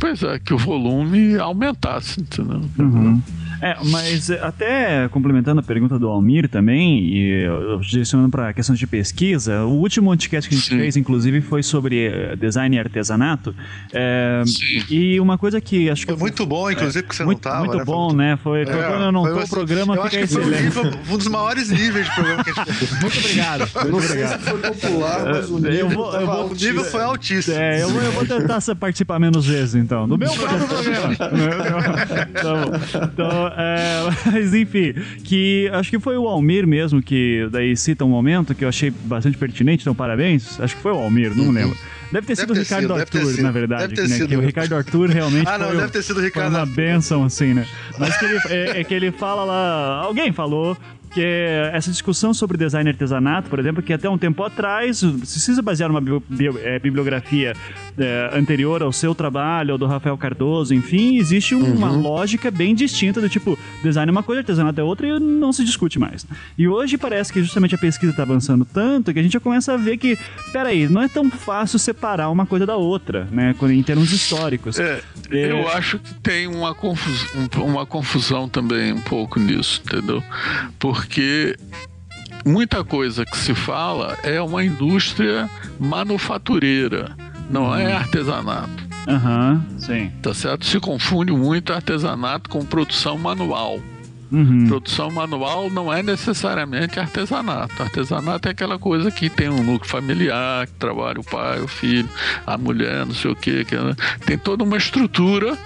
Pois é, que o volume aumentasse, entendeu? Uhum. É, mas eh, até complementando a pergunta do Almir também, e direcionando para questões de pesquisa, o último anticast que a gente Sim. fez, inclusive, foi sobre eh, design e artesanato. É, e uma coisa que acho que. Foi muito bom, inclusive, porque você muito, não estava. Muito né? bom, né? Foi, é, quando eu não tô, o programa eu fica acho que foi nível, um dos maiores níveis de programa que a gente fez. Muito obrigado. Muito não obrigado. sei se foi popular, mas o nível, eu vou, eu vou, o nível foi altíssimo. É, eu vou, eu vou tentar participar menos vezes, então. No meu próprio programa. então, então é. Mas enfim, que acho que foi o Almir mesmo que daí cita um momento que eu achei bastante pertinente, então parabéns. Acho que foi o Almir, não uhum. lembro. Deve ter deve sido ter o Ricardo sido, Arthur, na verdade. Deve né? Que o Ricardo Arthur realmente ah, não, foi, deve ter sido o Ricardo foi uma benção, assim, né? Mas que ele, é, é que ele fala lá. Alguém falou que essa discussão sobre design artesanato, por exemplo, que até um tempo atrás, se precisa basear numa é, bibliografia é, anterior ao seu trabalho, ou do Rafael Cardoso, enfim, existe uma uhum. lógica bem distinta do tipo, design é uma coisa, artesanato é outra e não se discute mais. E hoje parece que justamente a pesquisa está avançando tanto que a gente já começa a ver que, peraí, não é tão fácil separar uma coisa da outra, né, em termos históricos. É, é... Eu acho que tem uma confusão, uma confusão também um pouco nisso, entendeu? Porque muita coisa que se fala é uma indústria manufatureira não é artesanato. Aham, uhum, sim. Tá certo? Se confunde muito artesanato com produção manual. Uhum. Produção manual não é necessariamente artesanato. Artesanato é aquela coisa que tem um núcleo familiar, que trabalha o pai, o filho, a mulher, não sei o quê. Que, né? Tem toda uma estrutura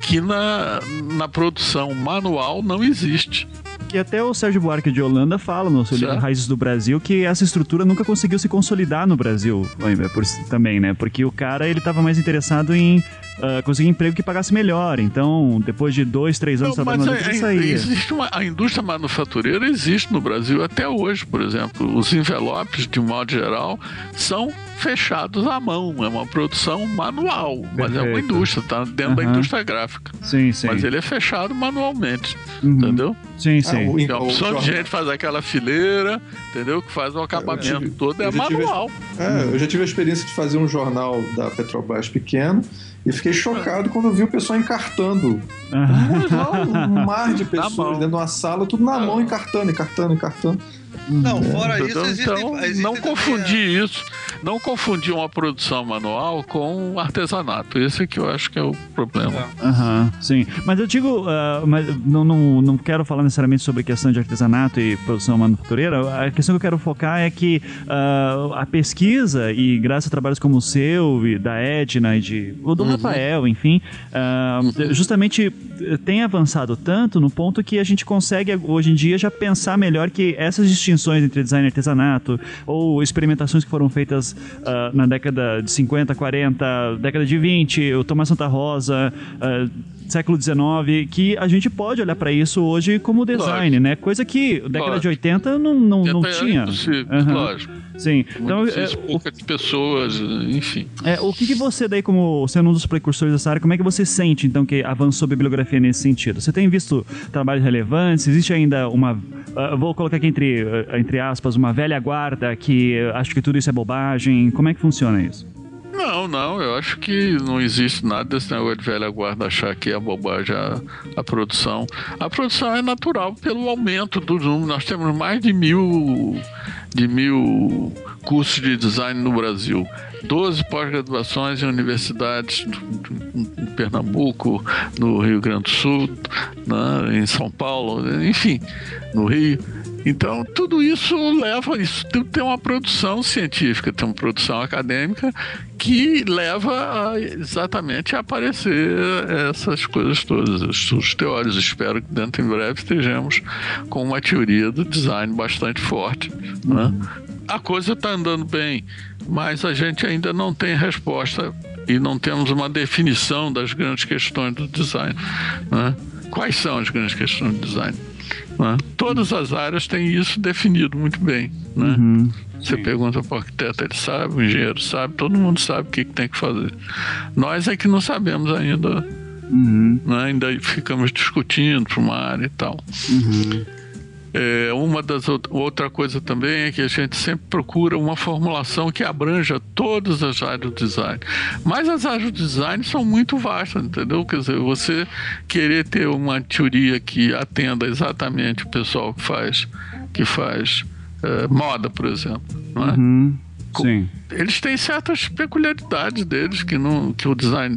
que na, na produção manual não existe que até o Sérgio Buarque de Holanda fala no seu livro Raízes do Brasil que essa estrutura nunca conseguiu se consolidar no Brasil por, também, né? Porque o cara ele estava mais interessado em uh, conseguir emprego que pagasse melhor. Então, depois de dois, três anos trabalhando, ele saía. Existe uma, a indústria manufatureira existe no Brasil até hoje, por exemplo. Os envelopes, de um modo geral, são fechados à mão. É uma produção manual, Perfeito. mas é uma indústria, tá dentro uhum. da indústria gráfica. Sim, sim. Mas ele é fechado manualmente, uhum. entendeu? Sim, sim. Ah, o, a opção de gente fazer aquela fileira, entendeu? Que faz o acabamento tive, todo, é manual. Tive, é, eu já tive a experiência de fazer um jornal da Petrobras pequeno e fiquei chocado quando vi o pessoal encartando. Um, um mar de pessoas dentro de uma sala, tudo na mão, encartando, encartando, encartando. Não, é. fora isso, então, existem, então, existem não confundir a... isso, não confundir uma produção manual com um artesanato. Esse que eu acho que é o problema. Aham, uhum, sim. Mas eu digo, uh, mas não, não, não quero falar necessariamente sobre questão de artesanato e produção manufatureira. A questão que eu quero focar é que uh, a pesquisa, e graças a trabalhos como o seu, e da Edna e de, o do uhum. Rafael, enfim, uh, justamente tem avançado tanto no ponto que a gente consegue hoje em dia já pensar melhor que essas distinções entre design e artesanato, ou experimentações que foram feitas uh, na década de 50, 40, década de 20, o Tomás Santa Rosa, uh, século XIX, que a gente pode olhar para isso hoje como design, lógico. né? Coisa que década lógico. de 80 não, não, não tinha. Uhum. Lógico. Sim. Então, é, poucas o, pessoas, enfim. É, o que, que, você daí, como sendo um dos precursores dessa área, como é que você sente, então, que avançou a bibliografia nesse sentido? Você tem visto trabalhos relevantes? Existe ainda uma... Uh, vou colocar aqui entre, uh, entre aspas, uma velha guarda que uh, acha que tudo isso é bobagem. Como é que funciona isso? Não, não, eu acho que não existe nada desse negócio de velha guarda achar que é bobagem a, a produção. A produção é natural pelo aumento do número. Nós temos mais de mil, de mil cursos de design no Brasil. 12 pós-graduações em universidades em Pernambuco, no Rio Grande do Sul, né, em São Paulo, enfim, no Rio. Então, tudo isso leva, isso tem uma produção científica, tem uma produção acadêmica que leva a, exatamente a aparecer essas coisas todas, os teóricos. Espero que dentro em breve estejamos com uma teoria do design bastante forte, né? a coisa está andando bem, mas a gente ainda não tem resposta e não temos uma definição das grandes questões do design. Né? Quais são as grandes questões do design? Né? Todas as áreas têm isso definido muito bem. Né? Uhum, Você pergunta para o arquiteto, ele sabe, o engenheiro sabe, todo mundo sabe o que, que tem que fazer. Nós é que não sabemos ainda. Uhum. Né? Ainda ficamos discutindo para uma área e tal. Uhum. É, uma das outra coisa também é que a gente sempre procura uma formulação que abranja todas as áreas do design. Mas as áreas do design são muito vastas, entendeu? Quer dizer, você querer ter uma teoria que atenda exatamente o pessoal que faz que faz é, moda, por exemplo, não é? Uhum. Sim. Eles têm certas peculiaridades deles que, não, que o design,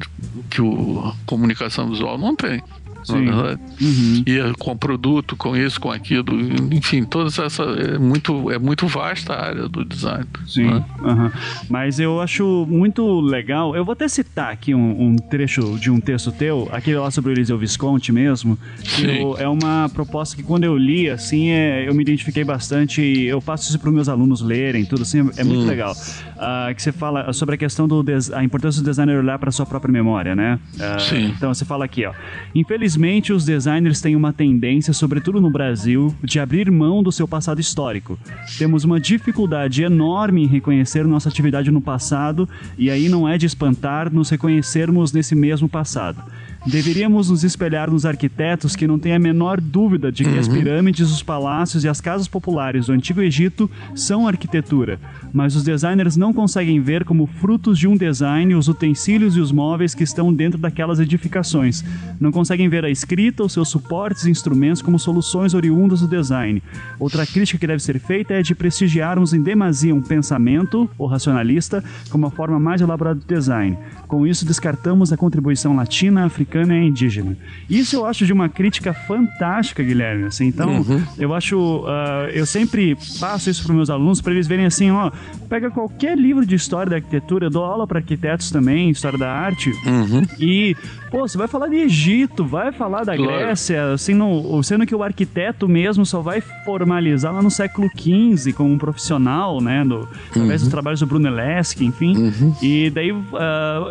que o comunicação visual não tem. Sim. Uhum. E é com produto, com isso, com aquilo, enfim, todas essa é muito é muito vasta a área do design. Sim. Né? Uhum. Mas eu acho muito legal. Eu vou até citar aqui um, um trecho de um texto teu, aquele lá sobre o Eliseu Visconti mesmo. Eu, é uma proposta que quando eu li, assim, é, eu me identifiquei bastante. Eu faço isso para os meus alunos lerem, tudo assim, é muito hum. legal. Uh, que você fala sobre a questão do a importância do designer olhar para sua própria memória, né? Uh, Sim. Então você fala aqui, ó. Infelizmente Infelizmente, os designers têm uma tendência, sobretudo no Brasil, de abrir mão do seu passado histórico. Temos uma dificuldade enorme em reconhecer nossa atividade no passado, e aí não é de espantar nos reconhecermos nesse mesmo passado. Deveríamos nos espelhar nos arquitetos que não têm a menor dúvida de que uhum. as pirâmides, os palácios e as casas populares do Antigo Egito são arquitetura, mas os designers não conseguem ver como frutos de um design os utensílios e os móveis que estão dentro daquelas edificações. Não conseguem ver a escrita, os seus suportes e instrumentos como soluções oriundas do design. Outra crítica que deve ser feita é de prestigiarmos em demasia um pensamento, ou racionalista, como a forma mais elaborada do design. Com isso, descartamos a contribuição latina, africana e indígena. Isso eu acho de uma crítica fantástica, Guilherme. Assim, então, uhum. eu acho. Uh, eu sempre passo isso para meus alunos para eles verem assim: ó, pega qualquer livro de história da arquitetura, eu dou aula para arquitetos também, história da arte, uhum. e Pô, você vai falar de Egito, vai falar da claro. Grécia, assim, no, sendo que o arquiteto mesmo só vai formalizar lá no século XV como um profissional, né? Do, através uhum. dos trabalhos do Brunelleschi, enfim. Uhum. E daí, uh,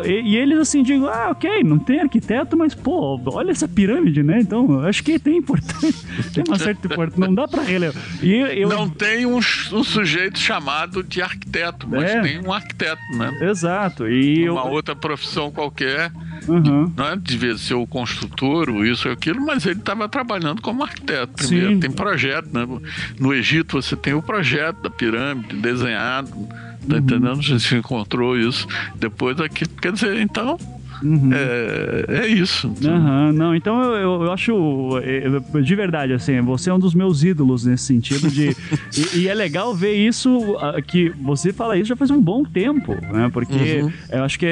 e, e, eles assim, digam, ah, ok, não tem arquiteto, mas, pô, olha essa pirâmide, né? Então, acho que tem importância, tem uma certa importância, não dá pra relevar. E eu... Não tem um, um, sujeito chamado de arquiteto, mas é. tem um arquiteto, né? Exato. E uma eu... outra profissão qualquer, uhum. não é? devia ser o construtor, ou isso ou aquilo, mas ele estava trabalhando como arquiteto primeiro. Sim. Tem projeto, né? No Egito você tem o projeto da pirâmide desenhado, tá uhum. entendendo? A gente encontrou isso. Depois aqui, quer dizer, então Uhum. É, é isso. Uhum, não, então eu, eu acho, é, de verdade, assim, você é um dos meus ídolos nesse sentido de. e, e, é legal ver isso, que você fala isso já faz um bom tempo, né? Porque uhum. eu acho que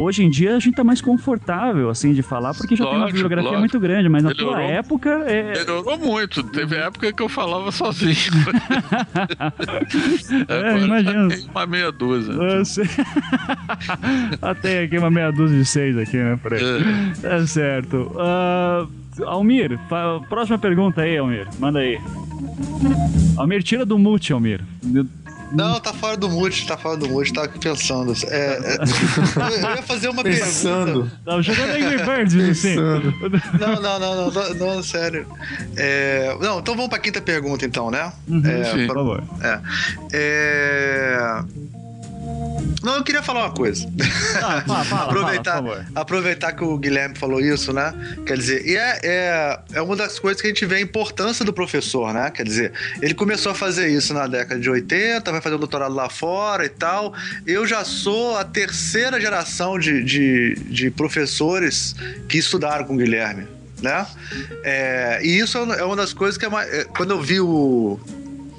hoje em dia a gente tá mais confortável, assim, de falar, porque já lógico, tem uma bibliografia lógico. muito grande, mas na melhorou, tua época. É... Melhorou muito. Teve época que eu falava sozinho. é, imagina. Uma meia dúzia. Você... Até aqui uma meia dúzia de seis aqui, né? Por aí. É. Tá certo. Uh, Almir, próxima pergunta aí, Almir. Manda aí. Almir, tira do mute, Almir. Não, tá fora do mute, tá fora do mute, tava aqui pensando. É, é, eu ia fazer uma pensando. pergunta. Tava jogando Angry Birds, assim. Não, não, não, não, não, não sério. É, não, então vamos pra quinta pergunta, então, né? Uhum, é, sim, pra, por favor. É, é, não, eu queria falar uma coisa. Ah, fala, fala, aproveitar, fala, aproveitar que o Guilherme falou isso, né? Quer dizer, e é, é, é uma das coisas que a gente vê a importância do professor, né? Quer dizer, ele começou a fazer isso na década de 80, vai fazer o doutorado lá fora e tal. Eu já sou a terceira geração de, de, de professores que estudaram com o Guilherme. Né? É, e isso é uma das coisas que é mais, é, quando eu vi o,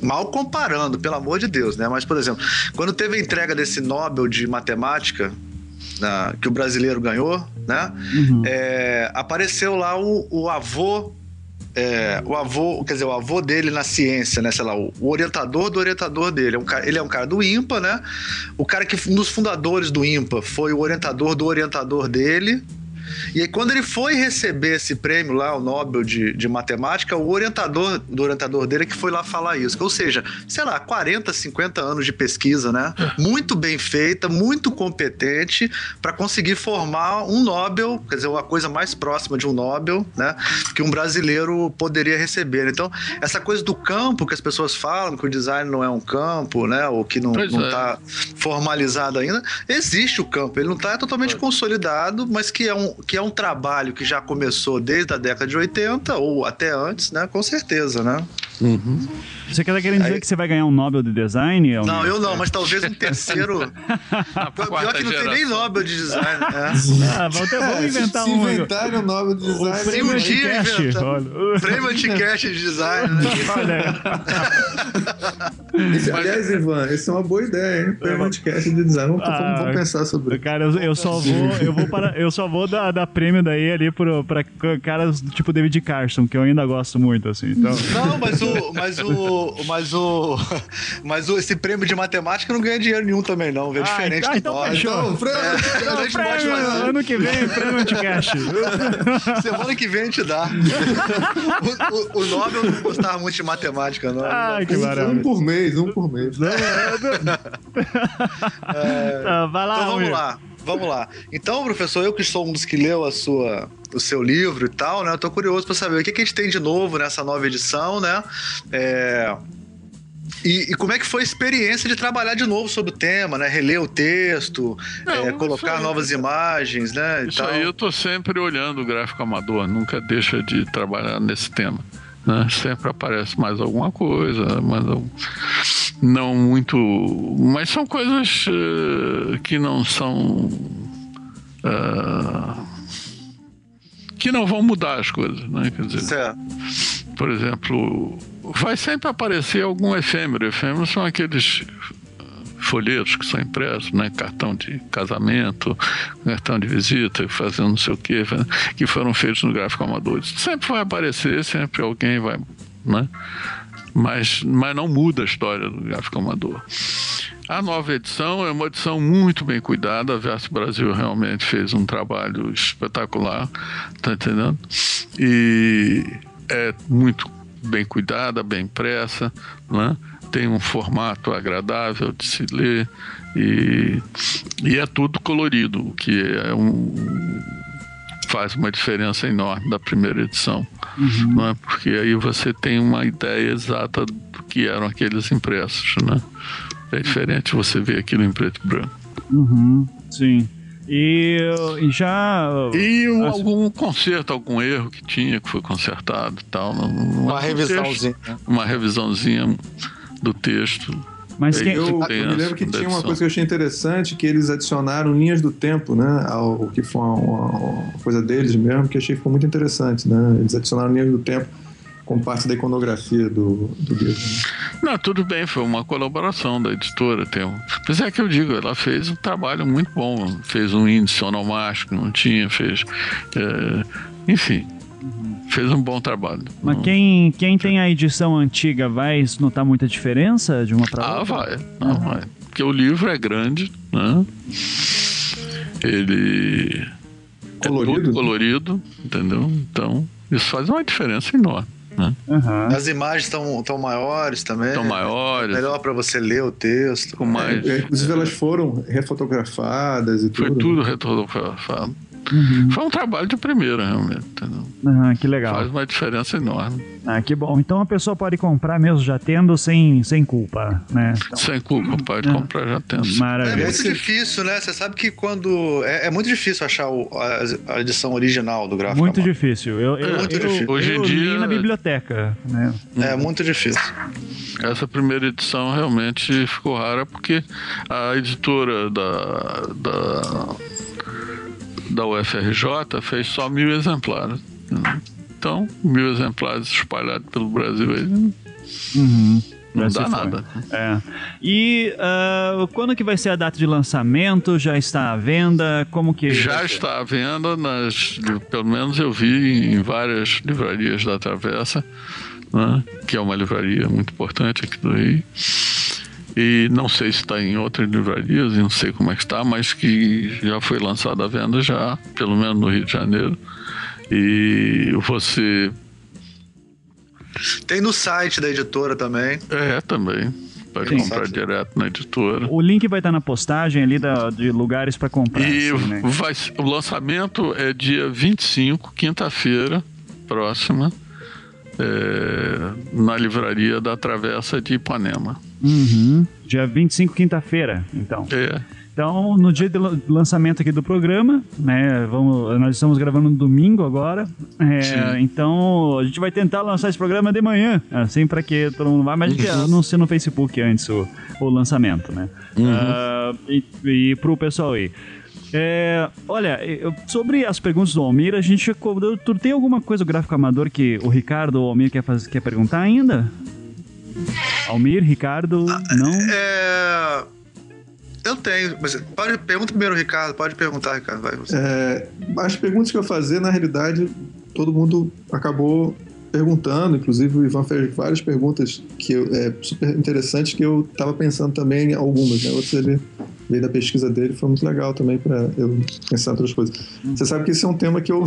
mal comparando, pelo amor de Deus, né? Mas, por exemplo, quando teve a entrega desse Nobel de Matemática, na, que o brasileiro ganhou, né? Uhum. É, apareceu lá o, o avô é, o avô, quer dizer, o avô dele na ciência, né? Sei lá, o, o orientador do orientador dele. É um cara, ele é um cara do IMPA, né? O cara que, um dos fundadores do IMPA, foi o orientador do orientador dele. E aí, quando ele foi receber esse prêmio lá, o Nobel de, de Matemática, o orientador do orientador dele é que foi lá falar isso. Ou seja, sei lá, 40, 50 anos de pesquisa, né? Muito bem feita, muito competente para conseguir formar um Nobel, quer dizer, uma coisa mais próxima de um Nobel, né? Que um brasileiro poderia receber. Então, essa coisa do campo que as pessoas falam, que o design não é um campo, né? Ou que não, não é. tá formalizado ainda, existe o campo. Ele não está totalmente consolidado, mas que é, um, que é um trabalho que já começou desde a década de 80 ou até antes, né? Com certeza, né? Você quer querendo dizer Aí- que você vai ganhar um Nobel de Design? Almir? Não, eu não, mas talvez um terceiro. Pior que não tem nem. Nobel de design. né? Ah, vamos, ter- vamos inventar Se um. inventarem o nome do O design. prêmio um dia Anticast. inventa. Olha. Prêmio Anticast de design. Né? Olha, Esse- aliás, Ivan, essa é uma boa ideia, hein? Prêmio Anticast de design. Vamos, Ah, vamos- vamos pensar sobre isso. cara, eu, eu só vou, eu vou para, eu só vou dar, dar prêmio daí ali pro, pra caras tipo David Carson, que eu ainda gosto muito, assim. Então, Não, mas o. Mas o. Mas o. Mas o, esse prêmio de matemática não ganha dinheiro nenhum também, não. É Ah, diferente então- do então. Então, prêmio É, a gente pode prêmio, fazer. ano que vem, prêmio Anticast. Semana que vem a gente dá. O, o, o Nobel não gostava muito de matemática, não. Ai, que Um, um maravilha. por mês, um por mês. Tá, vai lá, Então vamos lá, vamos lá. Então, professor, eu que sou um dos que leu a sua, o seu livro e tal, né? Eu tô curioso para saber o que, que a gente tem de novo nessa nova edição, né? É, E, e como é que foi a experiência de trabalhar de novo sobre o tema, né? Reler o texto, Não, é, colocar aí- novas imagens, né? Isso aí eu tô sempre olhando o gráfico amador, nunca deixa de trabalhar nesse tema. Né? Sempre aparece mais alguma coisa, algum... não muito. Mas são coisas eh, que não são. ah, que não vão mudar as coisas, né? Quer dizer, Certo. por exemplo, vai sempre aparecer algum efêmero. Efêmeros são aqueles folhetos que são impressos, né? Cartão de casamento, cartão de visita, fazendo não sei o quê, que foram feitos no gráfico amador. Sempre vai aparecer, sempre alguém vai, né? Mas, mas não muda a história do gráfico amador. A nova edição é uma edição muito bem cuidada. A Verso Brasil realmente fez um trabalho espetacular, tá entendendo? E é muito bem cuidada, bem impressa, né? tem um formato agradável de se ler e, e é tudo colorido, o que é um, faz uma diferença enorme da primeira edição, não é? porque aí você tem uma ideia exata do que eram aqueles impressos. Né? É diferente você ver aquilo em preto e branco. Uhum, sim. E, e já. E um- Ah, algum conserto, algum erro que tinha, que foi consertado e tal. Uma mas o revisãozinha. texto- uma revisãozinha do texto. Mas quem, Eu, eu me lembro que tinha uma coisa que eu achei interessante, que eles adicionaram linhas do tempo, né? Ao que foi uma, uma- coisa deles mesmo, que eu achei que ficou muito interessante, né? Eles adicionaram linhas do tempo como parte da iconografia do, do livro. Não, tudo bem, foi uma colaboração da editora. Tem um... Mas é que eu digo, ela fez um trabalho muito bom. Fez um índice onomástico, não tinha, fez. é, Enfim, fez um bom trabalho. mas Não- quem, quem tem a edição antiga vai notar muita diferença de uma para Ah, outra? vai. Não, vai. Porque o livro é grande, né? Ele. Colorido, É né? todo colorido, entendeu? Então, isso faz uma diferença enorme. Né? Aham. As imagens estão tão maiores também. São maiores, Melhor para você ler o texto. com mais. É, inclusive, elas foram refotografadas e Foi tudo. tudo retrofotografado. Uhum. Foi um trabalho de primeira, realmente. Aham, que legal. Faz uma diferença enorme. Ah, que bom. Então a pessoa pode comprar mesmo já tendo sem, sem culpa, né? Então, Sem culpa, pode É. comprar já tendo. É maravilha. muito difícil, né? Você sabe que quando. É, é muito difícil achar o- a, a edição original do gráfico. Muito amador. difícil. Eu, eu, Muito eu, difícil. Hoje em dia- na biblioteca, né? É muito difícil. Essa primeira edição realmente ficou rara porque a editora da, da, da UFRJ fez só mil exemplares. Então, mil exemplares espalhados pelo Brasil aí não Uhum. não dá nada. É. E ah, quando que vai ser a data de lançamento? Já está à venda? Como que Já está à venda, nas, pelo menos eu vi em várias livrarias da Travessa, né, que é uma livraria muito importante aqui do Rio. E não sei se está em outras livrarias, não sei como é que está, mas que já foi lançado à venda já, pelo menos no Rio de Janeiro. E você tem no site da editora também. É, também. Pode Sim. comprar direto na editora. O link vai estar na postagem ali da, de lugares para comprar. E assim, né? vai, o lançamento é dia 25, quinta-feira próxima, é, na livraria da Travessa de Ipanema. Uhum. Dia 25, quinta-feira, então. É. Então, no dia de lançamento aqui do programa, né, vamos, nós estamos gravando no domingo agora, é, então a gente vai tentar lançar esse programa de manhã, assim para que todo mundo vá, mas a gente uhum. anuncia no Facebook antes o, o lançamento, né? Uhum. Uh, e, e pro pessoal aí. É, olha, sobre as perguntas do Almir, a gente. Tu tem alguma coisa do gráfico amador que o Ricardo ou o Almir quer, fazer, quer perguntar ainda? Almir, Ricardo, ah, não? É. Eu tenho, mas pode, pergunta primeiro, Ricardo. Pode perguntar, Ricardo. Vai, você. É, as perguntas que eu fazer, na realidade, todo mundo acabou perguntando, inclusive o Ivan fez várias perguntas que eu, é super interessantes que eu estava pensando também em algumas, né? Outras ele veio da pesquisa dele, foi muito legal também para eu pensar em outras coisas. Você sabe que esse é um tema que eu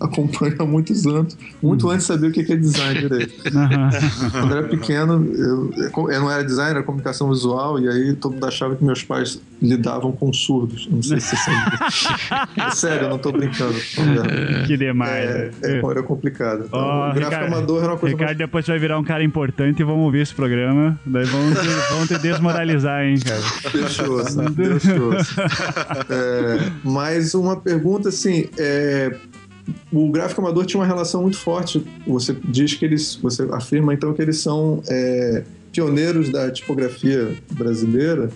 acompanho há muitos anos, muito antes de saber o que é design direito. Quando eu era pequeno, eu, eu não era designer, era comunicação visual, e aí todo mundo achava que meus pais lidavam com surdos. Não sei se você sabe. é sério, eu não estou brincando. Que demais. É, é, era complicado. Então, oh, o gráfico Ricardo, amador era uma coisa. Ricardo, mais... depois vai virar um cara importante e vamos ouvir esse programa. Daí vamos, vamos te desmoralizar, hein, cara. Fechou, fechou. É, mas uma pergunta assim. É, o gráfico amador tinha uma relação muito forte. Você diz que eles, você afirma então que eles são é, pioneiros da tipografia brasileira.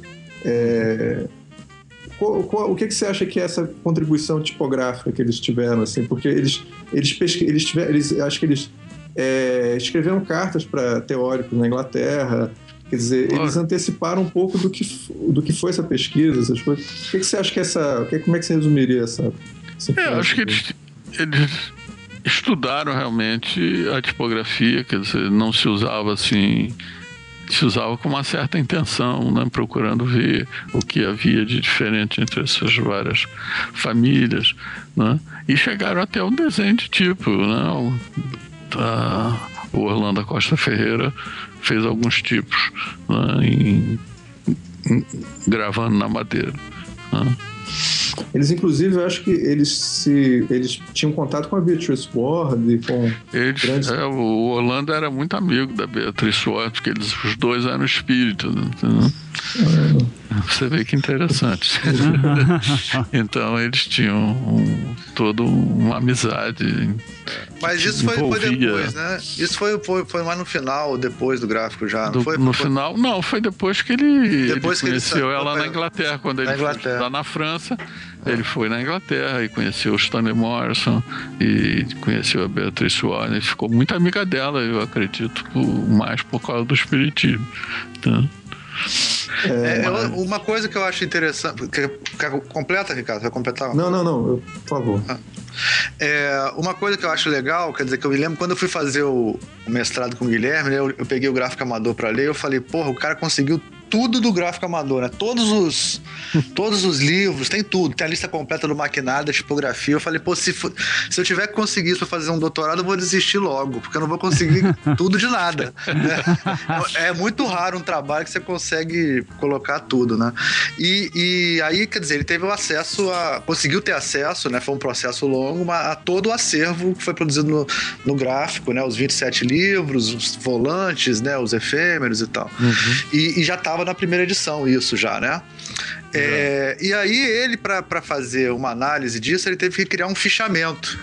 É, qual, qual, o que, que você acha que é essa contribuição tipográfica que eles tiveram assim? Porque eles eles pesqu, eles tiveram, eles acho que eles é, escreveram cartas para teóricos na Inglaterra. Quer dizer, eles anteciparam um pouco do que, do que foi essa pesquisa, essas coisas. O que, que você acha que essa. Como é que você resumiria essa. essa é, acho que eles eles estudaram realmente a tipografia, quer dizer, não se usava assim, se usava com uma certa intenção, né, procurando ver o que havia de diferente entre essas várias famílias, né, e chegaram até um desenho de tipo, né, o, a, o Orlando Costa Ferreira fez alguns tipos né, em, em, gravando na madeira. Né. Eles, inclusive, eu acho que eles se eles tinham contato com a Beatrice Ward e com eles, grandes... É, o Orlando era muito amigo da Beatrice Ward, porque eles, os dois eram espíritos. Né? Você vê que interessante. então eles tinham um, toda uma amizade. Mas isso foi, foi, depois, né? Isso foi, foi, foi mais no final, depois do gráfico já. Do, foi, no foi... final, não, foi depois que ele, depois ele conheceu ele ela na Inglaterra, quando ele foi estudar na França. Ele foi na Inglaterra e conheceu o Stanley Morrison e conheceu a Beatrice Warner. Ficou muito amiga dela, eu acredito, mais por causa do espiritismo. Então, é, é, uma coisa que eu acho interessante. Quer, quer completa, Ricardo? Vai completar? Não, não, não. Eu, por favor. Ah. É, uma coisa que eu acho legal, quer dizer, que eu me lembro quando eu fui fazer o, o mestrado com o Guilherme, né, eu, eu, peguei o gráfico amador para ler, eu falei, porra, o cara conseguiu tudo do gráfico amador, né? Todos os, todos os livros, tem tudo. Tem a lista completa do maquinado, da tipografia. Eu falei, pô, se, for, se eu tiver que conseguir isso pra fazer um doutorado, eu vou desistir logo, porque eu não vou conseguir tudo de nada. Né? É muito raro um trabalho que você consegue colocar tudo, né? E, e aí, quer dizer, ele teve o acesso a. conseguiu ter acesso, né? Foi um processo longo, a todo o acervo que foi produzido no, no gráfico, né? Os 27 livros, os volantes, né? Os efêmeros e tal. Uhum. E, e já estava na primeira edição isso já, né? É, e aí ele, para fazer uma análise disso, ele teve que criar um fichamento.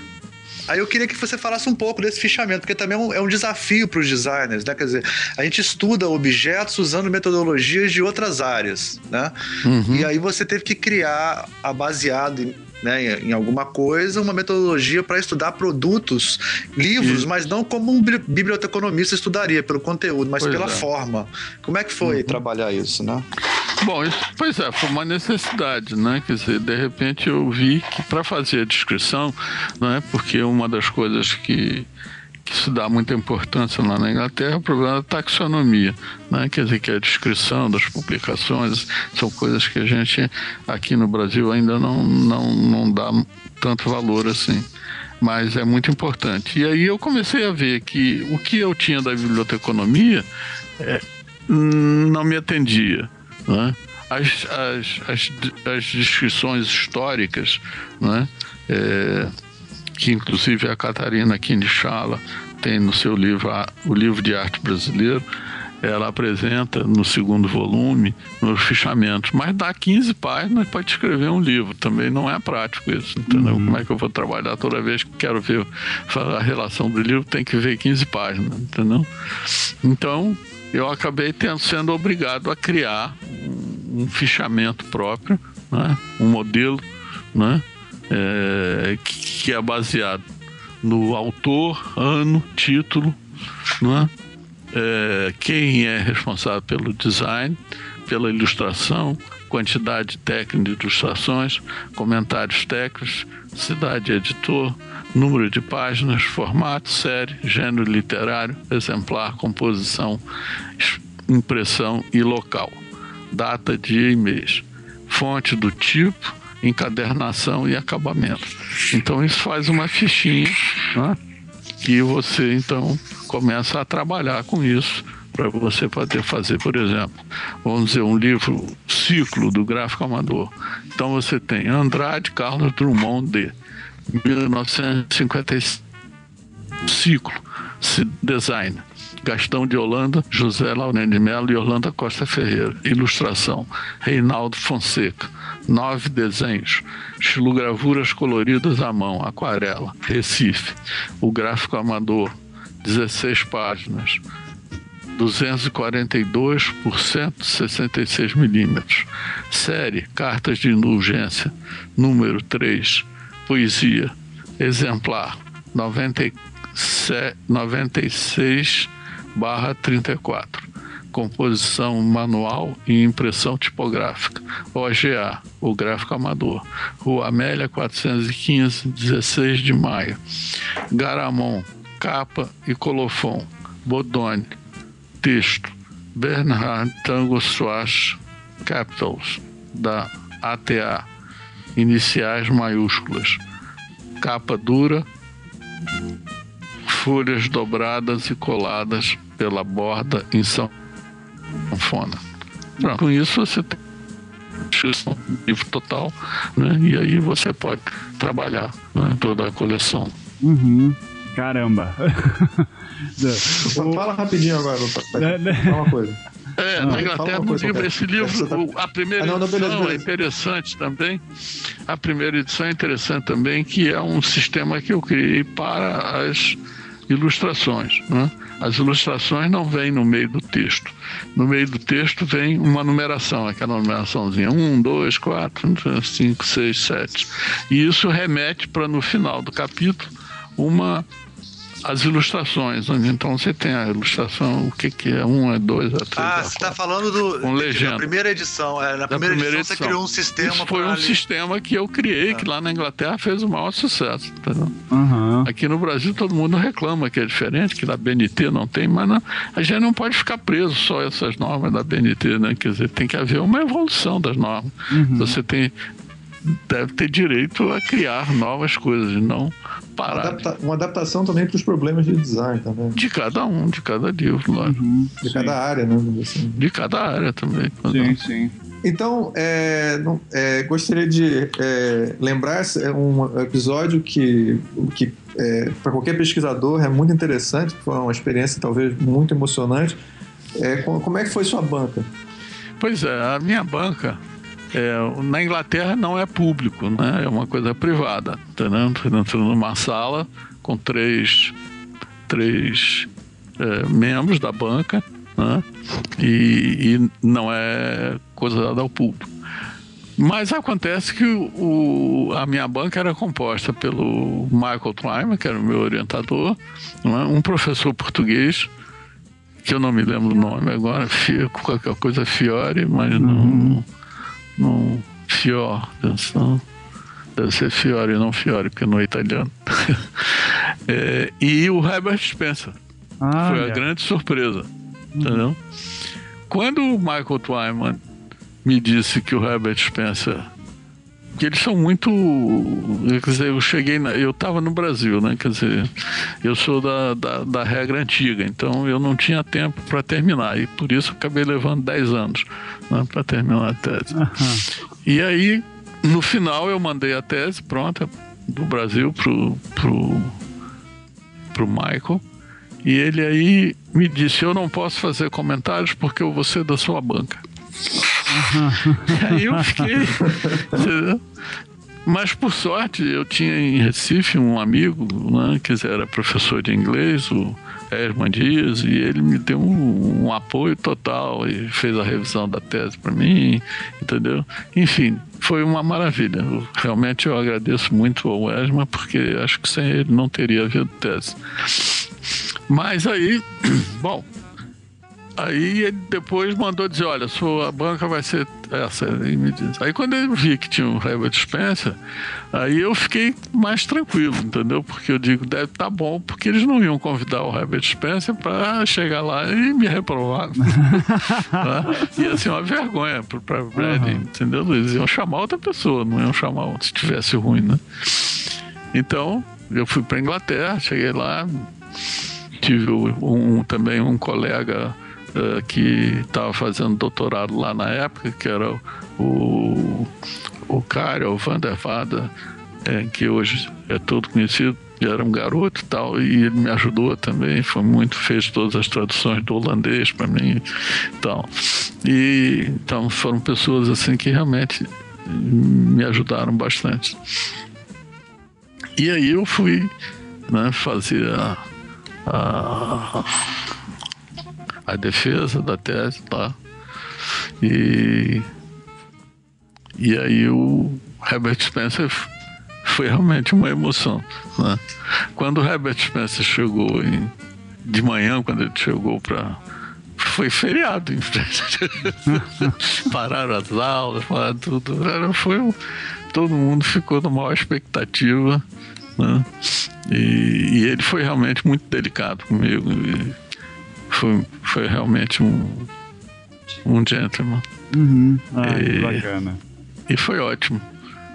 Aí eu queria que você falasse um pouco desse fichamento, porque também é um, é um desafio para os designers, né? Quer dizer, a gente estuda objetos usando metodologias de outras áreas, né? Uhum. E aí você teve que criar, a baseado em né, em alguma coisa, uma metodologia para estudar produtos, livros, mas não como um biblioteconomista estudaria, pelo conteúdo, mas pois pela é. forma. Como é que foi uhum. trabalhar isso, né? Bom, isso, pois é, foi uma necessidade, né? Quer dizer, de repente eu vi que para fazer a descrição, né? Porque uma das coisas que se dá muita importância lá na Inglaterra, o problema da taxonomia, né? quer dizer, que a descrição das publicações são coisas que a gente aqui no Brasil ainda não, não, não dá tanto valor assim. Mas é muito importante. E aí eu comecei a ver que o que eu tinha da biblioteconomia é, não me atendia. Né? As, as, as, as descrições históricas, né? É, que inclusive a Catarina Kinichala tem no seu livro, o livro de arte brasileiro, ela apresenta no segundo volume, nos fichamentos, mas dá 15 páginas para escrever um livro. Também não é prático isso, entendeu? Uhum. Como é que eu vou trabalhar toda vez que quero ver a relação do livro, tem que ver 15 páginas, entendeu? Então, eu acabei tendo, sendo obrigado a criar um, um fichamento próprio, né? um modelo, né? É, que é baseado no autor, ano, título, né? é, quem é responsável pelo design, pela ilustração, quantidade técnica de ilustrações, comentários técnicos, cidade editor, número de páginas, formato, série, gênero literário, exemplar, composição, impressão e local, data, dia e mês, fonte do tipo, encadernação e acabamento. Então isso faz uma fichinha né, que você então começa a trabalhar com isso para você poder fazer, por exemplo, vamos dizer, um livro ciclo do gráfico amador. Então você tem Andrade Carlos Drummond de 1955 ciclo design Gastão de Holanda, José Laurent de Mello e Orlando Costa Ferreira. Ilustração, Reinaldo Fonseca. Nove desenhos, estilogravuras coloridas à mão, aquarela, Recife. O gráfico amador, 16 páginas, 242 por 166 milímetros. Série Cartas de Indulgência, número 3, Poesia, exemplar 96 barra 34. Composição manual e impressão tipográfica. OGA, o gráfico amador. Rua Amélia 415, 16 de maio. Garamond, capa e colofon. Bodoni, texto. Bernhard Tango Swash Capitals, da ATA. Iniciais maiúsculas. Capa dura, folhas dobradas e coladas pela borda em sanfona. Pronto, com isso você tem um livro total, né? E aí você pode trabalhar né? toda a coleção. Uhum. Caramba. Fala rapidinho agora, né, né? Fala uma coisa. É, na Inglaterra, no livro, esse livro, tá... a primeira ah, não, não, edição beleza, beleza. é interessante também. A primeira edição é interessante também, que é um sistema que eu criei para as ilustrações. Né? As ilustrações não vêm no meio do texto. No meio do texto vem uma numeração, aquela numeraçãozinha: 1, 2, 4, 5, 6, 7. E isso remete para no final do capítulo uma as ilustrações. Então você tem a ilustração, o que, que é? Um, é dois, é três. Ah, é você está falando do, com legenda. da primeira edição. É, na primeira, primeira edição, edição, você criou um sistema. Isso foi um ali. sistema que eu criei, ah. que lá na Inglaterra fez o maior sucesso. Uhum. Aqui no Brasil todo mundo reclama que é diferente, que na BNT não tem, mas não, a gente não pode ficar preso só a essas normas da BNT, né? Quer dizer, tem que haver uma evolução das normas. Uhum. Você tem deve ter direito a criar novas coisas, não parar. Adapta uma adaptação também para os problemas de design também. De cada um, de cada livro, lógico. Uhum, de sim. cada área, né? Assim. De cada área também. Sim, sim. Então, é, é, gostaria de é, lembrar um episódio que, que é, para qualquer pesquisador é muito interessante, foi uma experiência talvez muito emocionante. É, como é que foi sua banca? Pois é, a minha banca é, na Inglaterra não é público, né? É uma coisa privada, entendeu? Dentro numa sala com três, três é, membros da banca, né? E, e, não é coisa dada ao público. Mas acontece que o, a minha banca era composta pelo Michael Twyman, que era o meu orientador, é? um professor português, que eu não me lembro o nome agora, qualquer coisa Fiore, mas não, uhum no Fior, atenção. Deve ser Fiore, não Fiore, porque não é italiano. É, e o Herbert Spencer. Ah, Foi a grande surpresa. Entendeu? Quando o Michael Twyman me disse que o Herbert Spencer. Que eles são muito. Quer dizer, eu cheguei. Na, eu estava no Brasil, né? Quer dizer, eu sou da, da, da regra antiga, então eu não tinha tempo para terminar. E por isso eu acabei levando 10 anos né, para terminar a tese. E aí, no final, eu mandei a tese pronta do Brasil pro, pro, pro Michael. E ele aí me disse: Eu não posso fazer comentários porque eu vou ser da sua banca. Aí eu fiquei. Mas por sorte, eu tinha em Recife um amigo né, que era professor de inglês, o Esman Dias, e ele me deu um, um apoio total e fez a revisão da tese para mim, entendeu? Enfim, foi uma maravilha. Realmente eu agradeço muito ao Esman, porque acho que sem ele não teria havido tese. Mas aí, bom, aí ele depois mandou dizer, olha, sua banca vai ser essa. Ele me disse. Aí quando eu vi que tinha o Herbert Spencer, aí eu fiquei mais tranquilo, entendeu? Porque eu digo, deve estar tá bom, porque eles não iam convidar o Herbert Spencer para chegar lá e me reprovar. Ia ser uma vergonha para o Brad, uhum. entendeu? Eles iam chamar outra pessoa, não iam chamar se tivesse ruim, né? Então, eu fui para Inglaterra, cheguei lá, tive um, também um colega uh, que estava fazendo doutorado lá na época, que era o, o Karel van der Vada, é, que hoje é todo conhecido, era um garoto e tal, e ele me ajudou também, foi muito, fez todas as traduções do holandês para mim então, e então foram pessoas assim que realmente me ajudaram bastante. E aí eu fui né, fazer a, a, a defesa da tese lá. E, e aí o Herbert Spencer foi realmente uma emoção. Né? Quando o Herbert Spencer chegou em, de manhã, quando ele chegou para foi feriado. pararam as aulas, pararam tudo. Foi, todo mundo ficou numa maior expectativa. Né? E, e, ele foi realmente muito delicado comigo. Foi, foi realmente um, um gentleman. Uhum. Ah, e, bacana. E foi ótimo.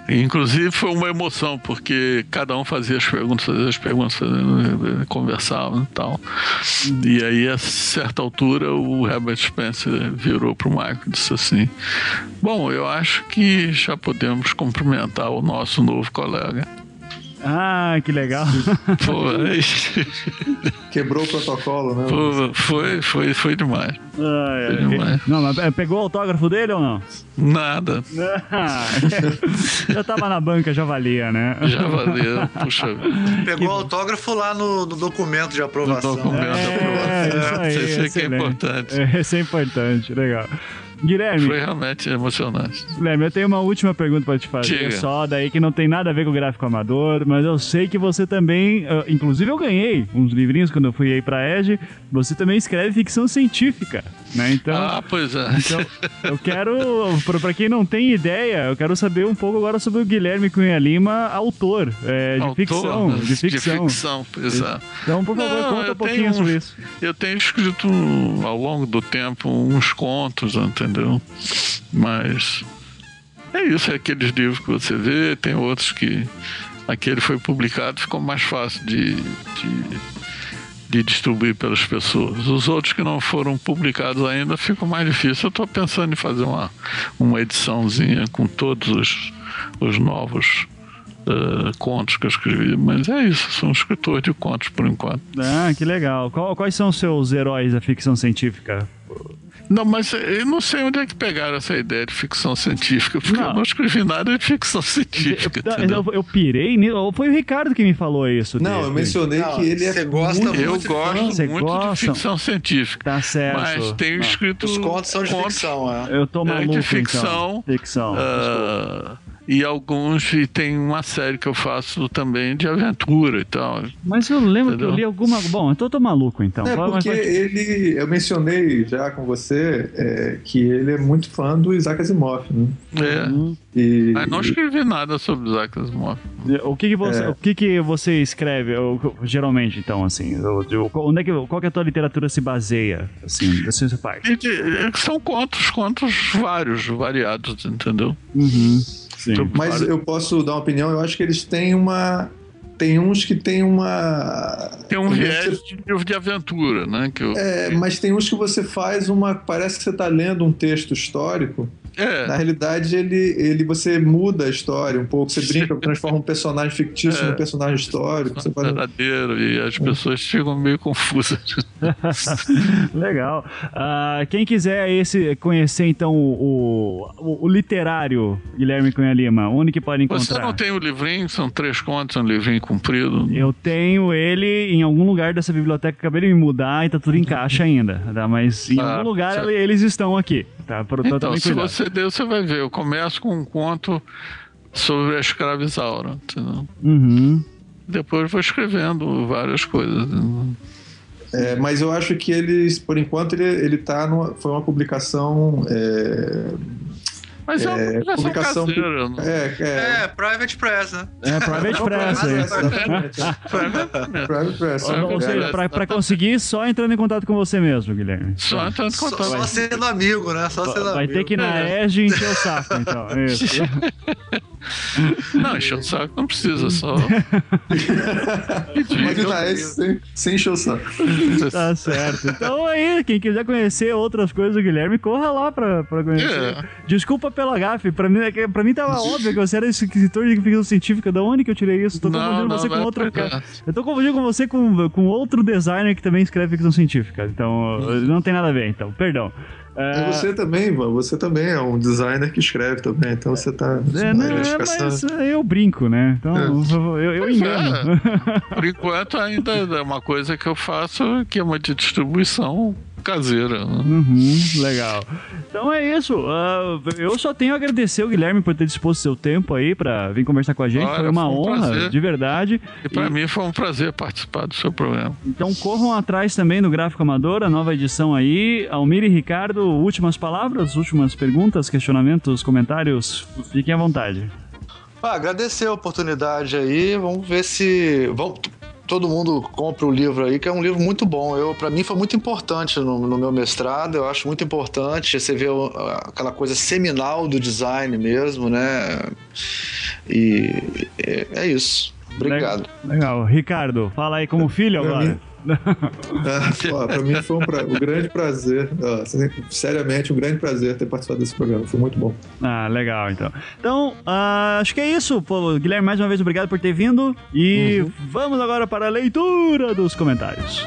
Inclusive foi uma emoção, porque cada um fazia as perguntas, fazia as perguntas, fazia, conversava e tal. Uhum. E aí, a certa altura, o Herbert Spencer virou para o Michael e disse assim: Bom, eu acho que já podemos cumprimentar o nosso novo colega. Ah, que legal. Foi. Quebrou o protocolo, né? Foi, foi, foi, foi demais. Ah, é. foi demais. Não, mas é, pegou o autógrafo dele ou não? Nada. Ah, já tava na banca, já valia, né? Já valia, puxa. Pegou o autógrafo lá no, no, documento de aprovação. No documento é, de aprovação. É, isso, aí, isso é, é importante. É, isso é importante, legal. Guilherme. Foi realmente emocionante. Guilherme, eu tenho uma última pergunta para te fazer. Diga. Só daí que não tem nada a ver com o gráfico amador, mas eu sei que você também. Uh, inclusive, eu ganhei uns livrinhos quando eu fui aí pra Edge. Você também escreve ficção científica, né? Então. Ah, pois é. Então, eu quero. para quem não tem ideia, eu quero saber um pouco agora sobre o Guilherme Cunha Lima, autor, é, de autor, ficção. De ficção. De ficção, pois é. Então, por favor, não, conta um pouquinho sobre isso. Eu tenho escrito ao longo do tempo uns contos, entendeu? Mas é isso, é aqueles livros que você vê, tem outros que aquele foi publicado, ficou mais fácil de, de, de, distribuir pelas pessoas. Os outros que não foram publicados ainda ficam mais difícil. Eu estou pensando em fazer uma, uma ediçãozinha com todos os, os novos uh, contos que eu escrevi, mas é isso, sou um escritor de contos por enquanto. Ah, que legal. Qual, quais são os seus heróis da ficção científica? Não, mas eu não sei onde é que pegaram essa ideia de ficção científica, porque não. eu não escrevi nada de ficção científica. Eu, eu, eu pirei, foi o Ricardo que me falou isso. Não, dele. eu mencionei não, que ele é. Você gosta muito, Eu gosto muito gosta? de ficção científica. Tá certo. Mas tenho escrito. Os contos são de contos, ficção, é. Eu tô maluco. É de ficção. Então. Ficção. Uh, e alguns e tem uma série que eu faço também de aventura e tal. Mas eu lembro Entendeu? que eu li alguma. Bom, então eu tô maluco então. É porque ele, eu mencionei já com você é, que ele é muito fã do Isaac Asimov, né? É. Uhum. E, Mas não escrevi nada sobre Isaac Asimov. O que, que você, é. o que, que você escreve geralmente então assim? Onde é que qual que a tua literatura se baseia assim, da sua parte? São contos, contos vários, variados, entendeu? Uhum. Sim. Mas eu posso dar uma opinião, eu acho que eles têm uma. Tem uns que tem uma. Tem um viés de, de aventura, né? Que eu... É, mas tem uns que você faz uma. Parece que você está lendo um texto histórico é. Na realidade, ele, ele você muda a história um pouco, você brinca, transforma um personagem fictício é. num personagem histórico. Você faz... verdadeiro, e as pessoas ficam meio confusas. Legal. Uh, quem quiser esse, conhecer, então, o, o, o, literário Guilherme Cunha Lima, onde que pode encontrar? Você não tem o livrinho? São três contos, um livrinho comprido. Eu tenho ele em algum lugar dessa biblioteca, acabei de me mudar e tá tudo em caixa ainda, tá? mas em ah, algum lugar eles estão aqui. Tá? então, se você der, você vai ver. Eu começo com um conto sobre a escravizaura. Uhum. Depois vou escrevendo várias coisas. É, mas eu acho que eles, por enquanto, ele, ele tá numa, foi uma publicação é, mas é, é uma publicação caseira, é, é, é, Private Press, né? É, Private Press, é isso. private Press. Ou seja, pra, pra conseguir, só entrando em contato com você mesmo, Guilherme. Só entrando em contato. Só, só sendo amigo, né? Só sendo Vai amigo. ter que ir na ESG e encher o saco, então. Isso. Não, encher o saco não precisa, só. Mas na ESG sem, sem encher o saco. Tá certo. Então aí, quem quiser conhecer outras coisas do Guilherme, corra lá pra, pra conhecer. É. Desculpa pela gafe. Pra mim, é pra mim tava óbvio que você era escritor de ficção científica. Da onde que eu tirei isso? Tô confundindo não, você com outro cara. Eu tô confundindo com você com, com outro designer que também escreve ficção científica. Então, não tem nada a ver, então. Perdão. É... Você também, Ivan, você também é um designer que escreve também, então você tá. É, não, é, mas eu brinco, né? Então é. eu, eu engano. É. Por enquanto, ainda é uma coisa que eu faço que é uma de distribuição caseira. Né? Uhum, legal. Então é isso. Uh, eu só tenho a agradecer o Guilherme por ter disposto seu tempo aí para vir conversar com a gente. Olha, foi uma foi um honra, prazer. de verdade. E para e... mim foi um prazer participar do seu programa. Então corram atrás também do Gráfico Amador, a nova edição aí. Almir e Ricardo, últimas palavras, últimas perguntas, questionamentos, comentários. Fiquem à vontade. Ah, agradecer a oportunidade aí. Vamos ver se. Vamos todo mundo compra o livro aí, que é um livro muito bom. Eu, para mim, foi muito importante no, no, meu mestrado. Eu acho muito importante você ver aquela coisa seminal do design mesmo, né? E é, é isso. Obrigado. Legal. Ricardo, fala aí como filho agora. Para mim foi um, pra... um grande prazer, seriamente, um grande prazer ter participado desse programa. Foi muito bom. Ah, legal, então. Então, uh, acho que é isso. Pô, Guilherme, mais uma vez, obrigado por ter vindo. E uhum. vamos agora para a leitura dos comentários.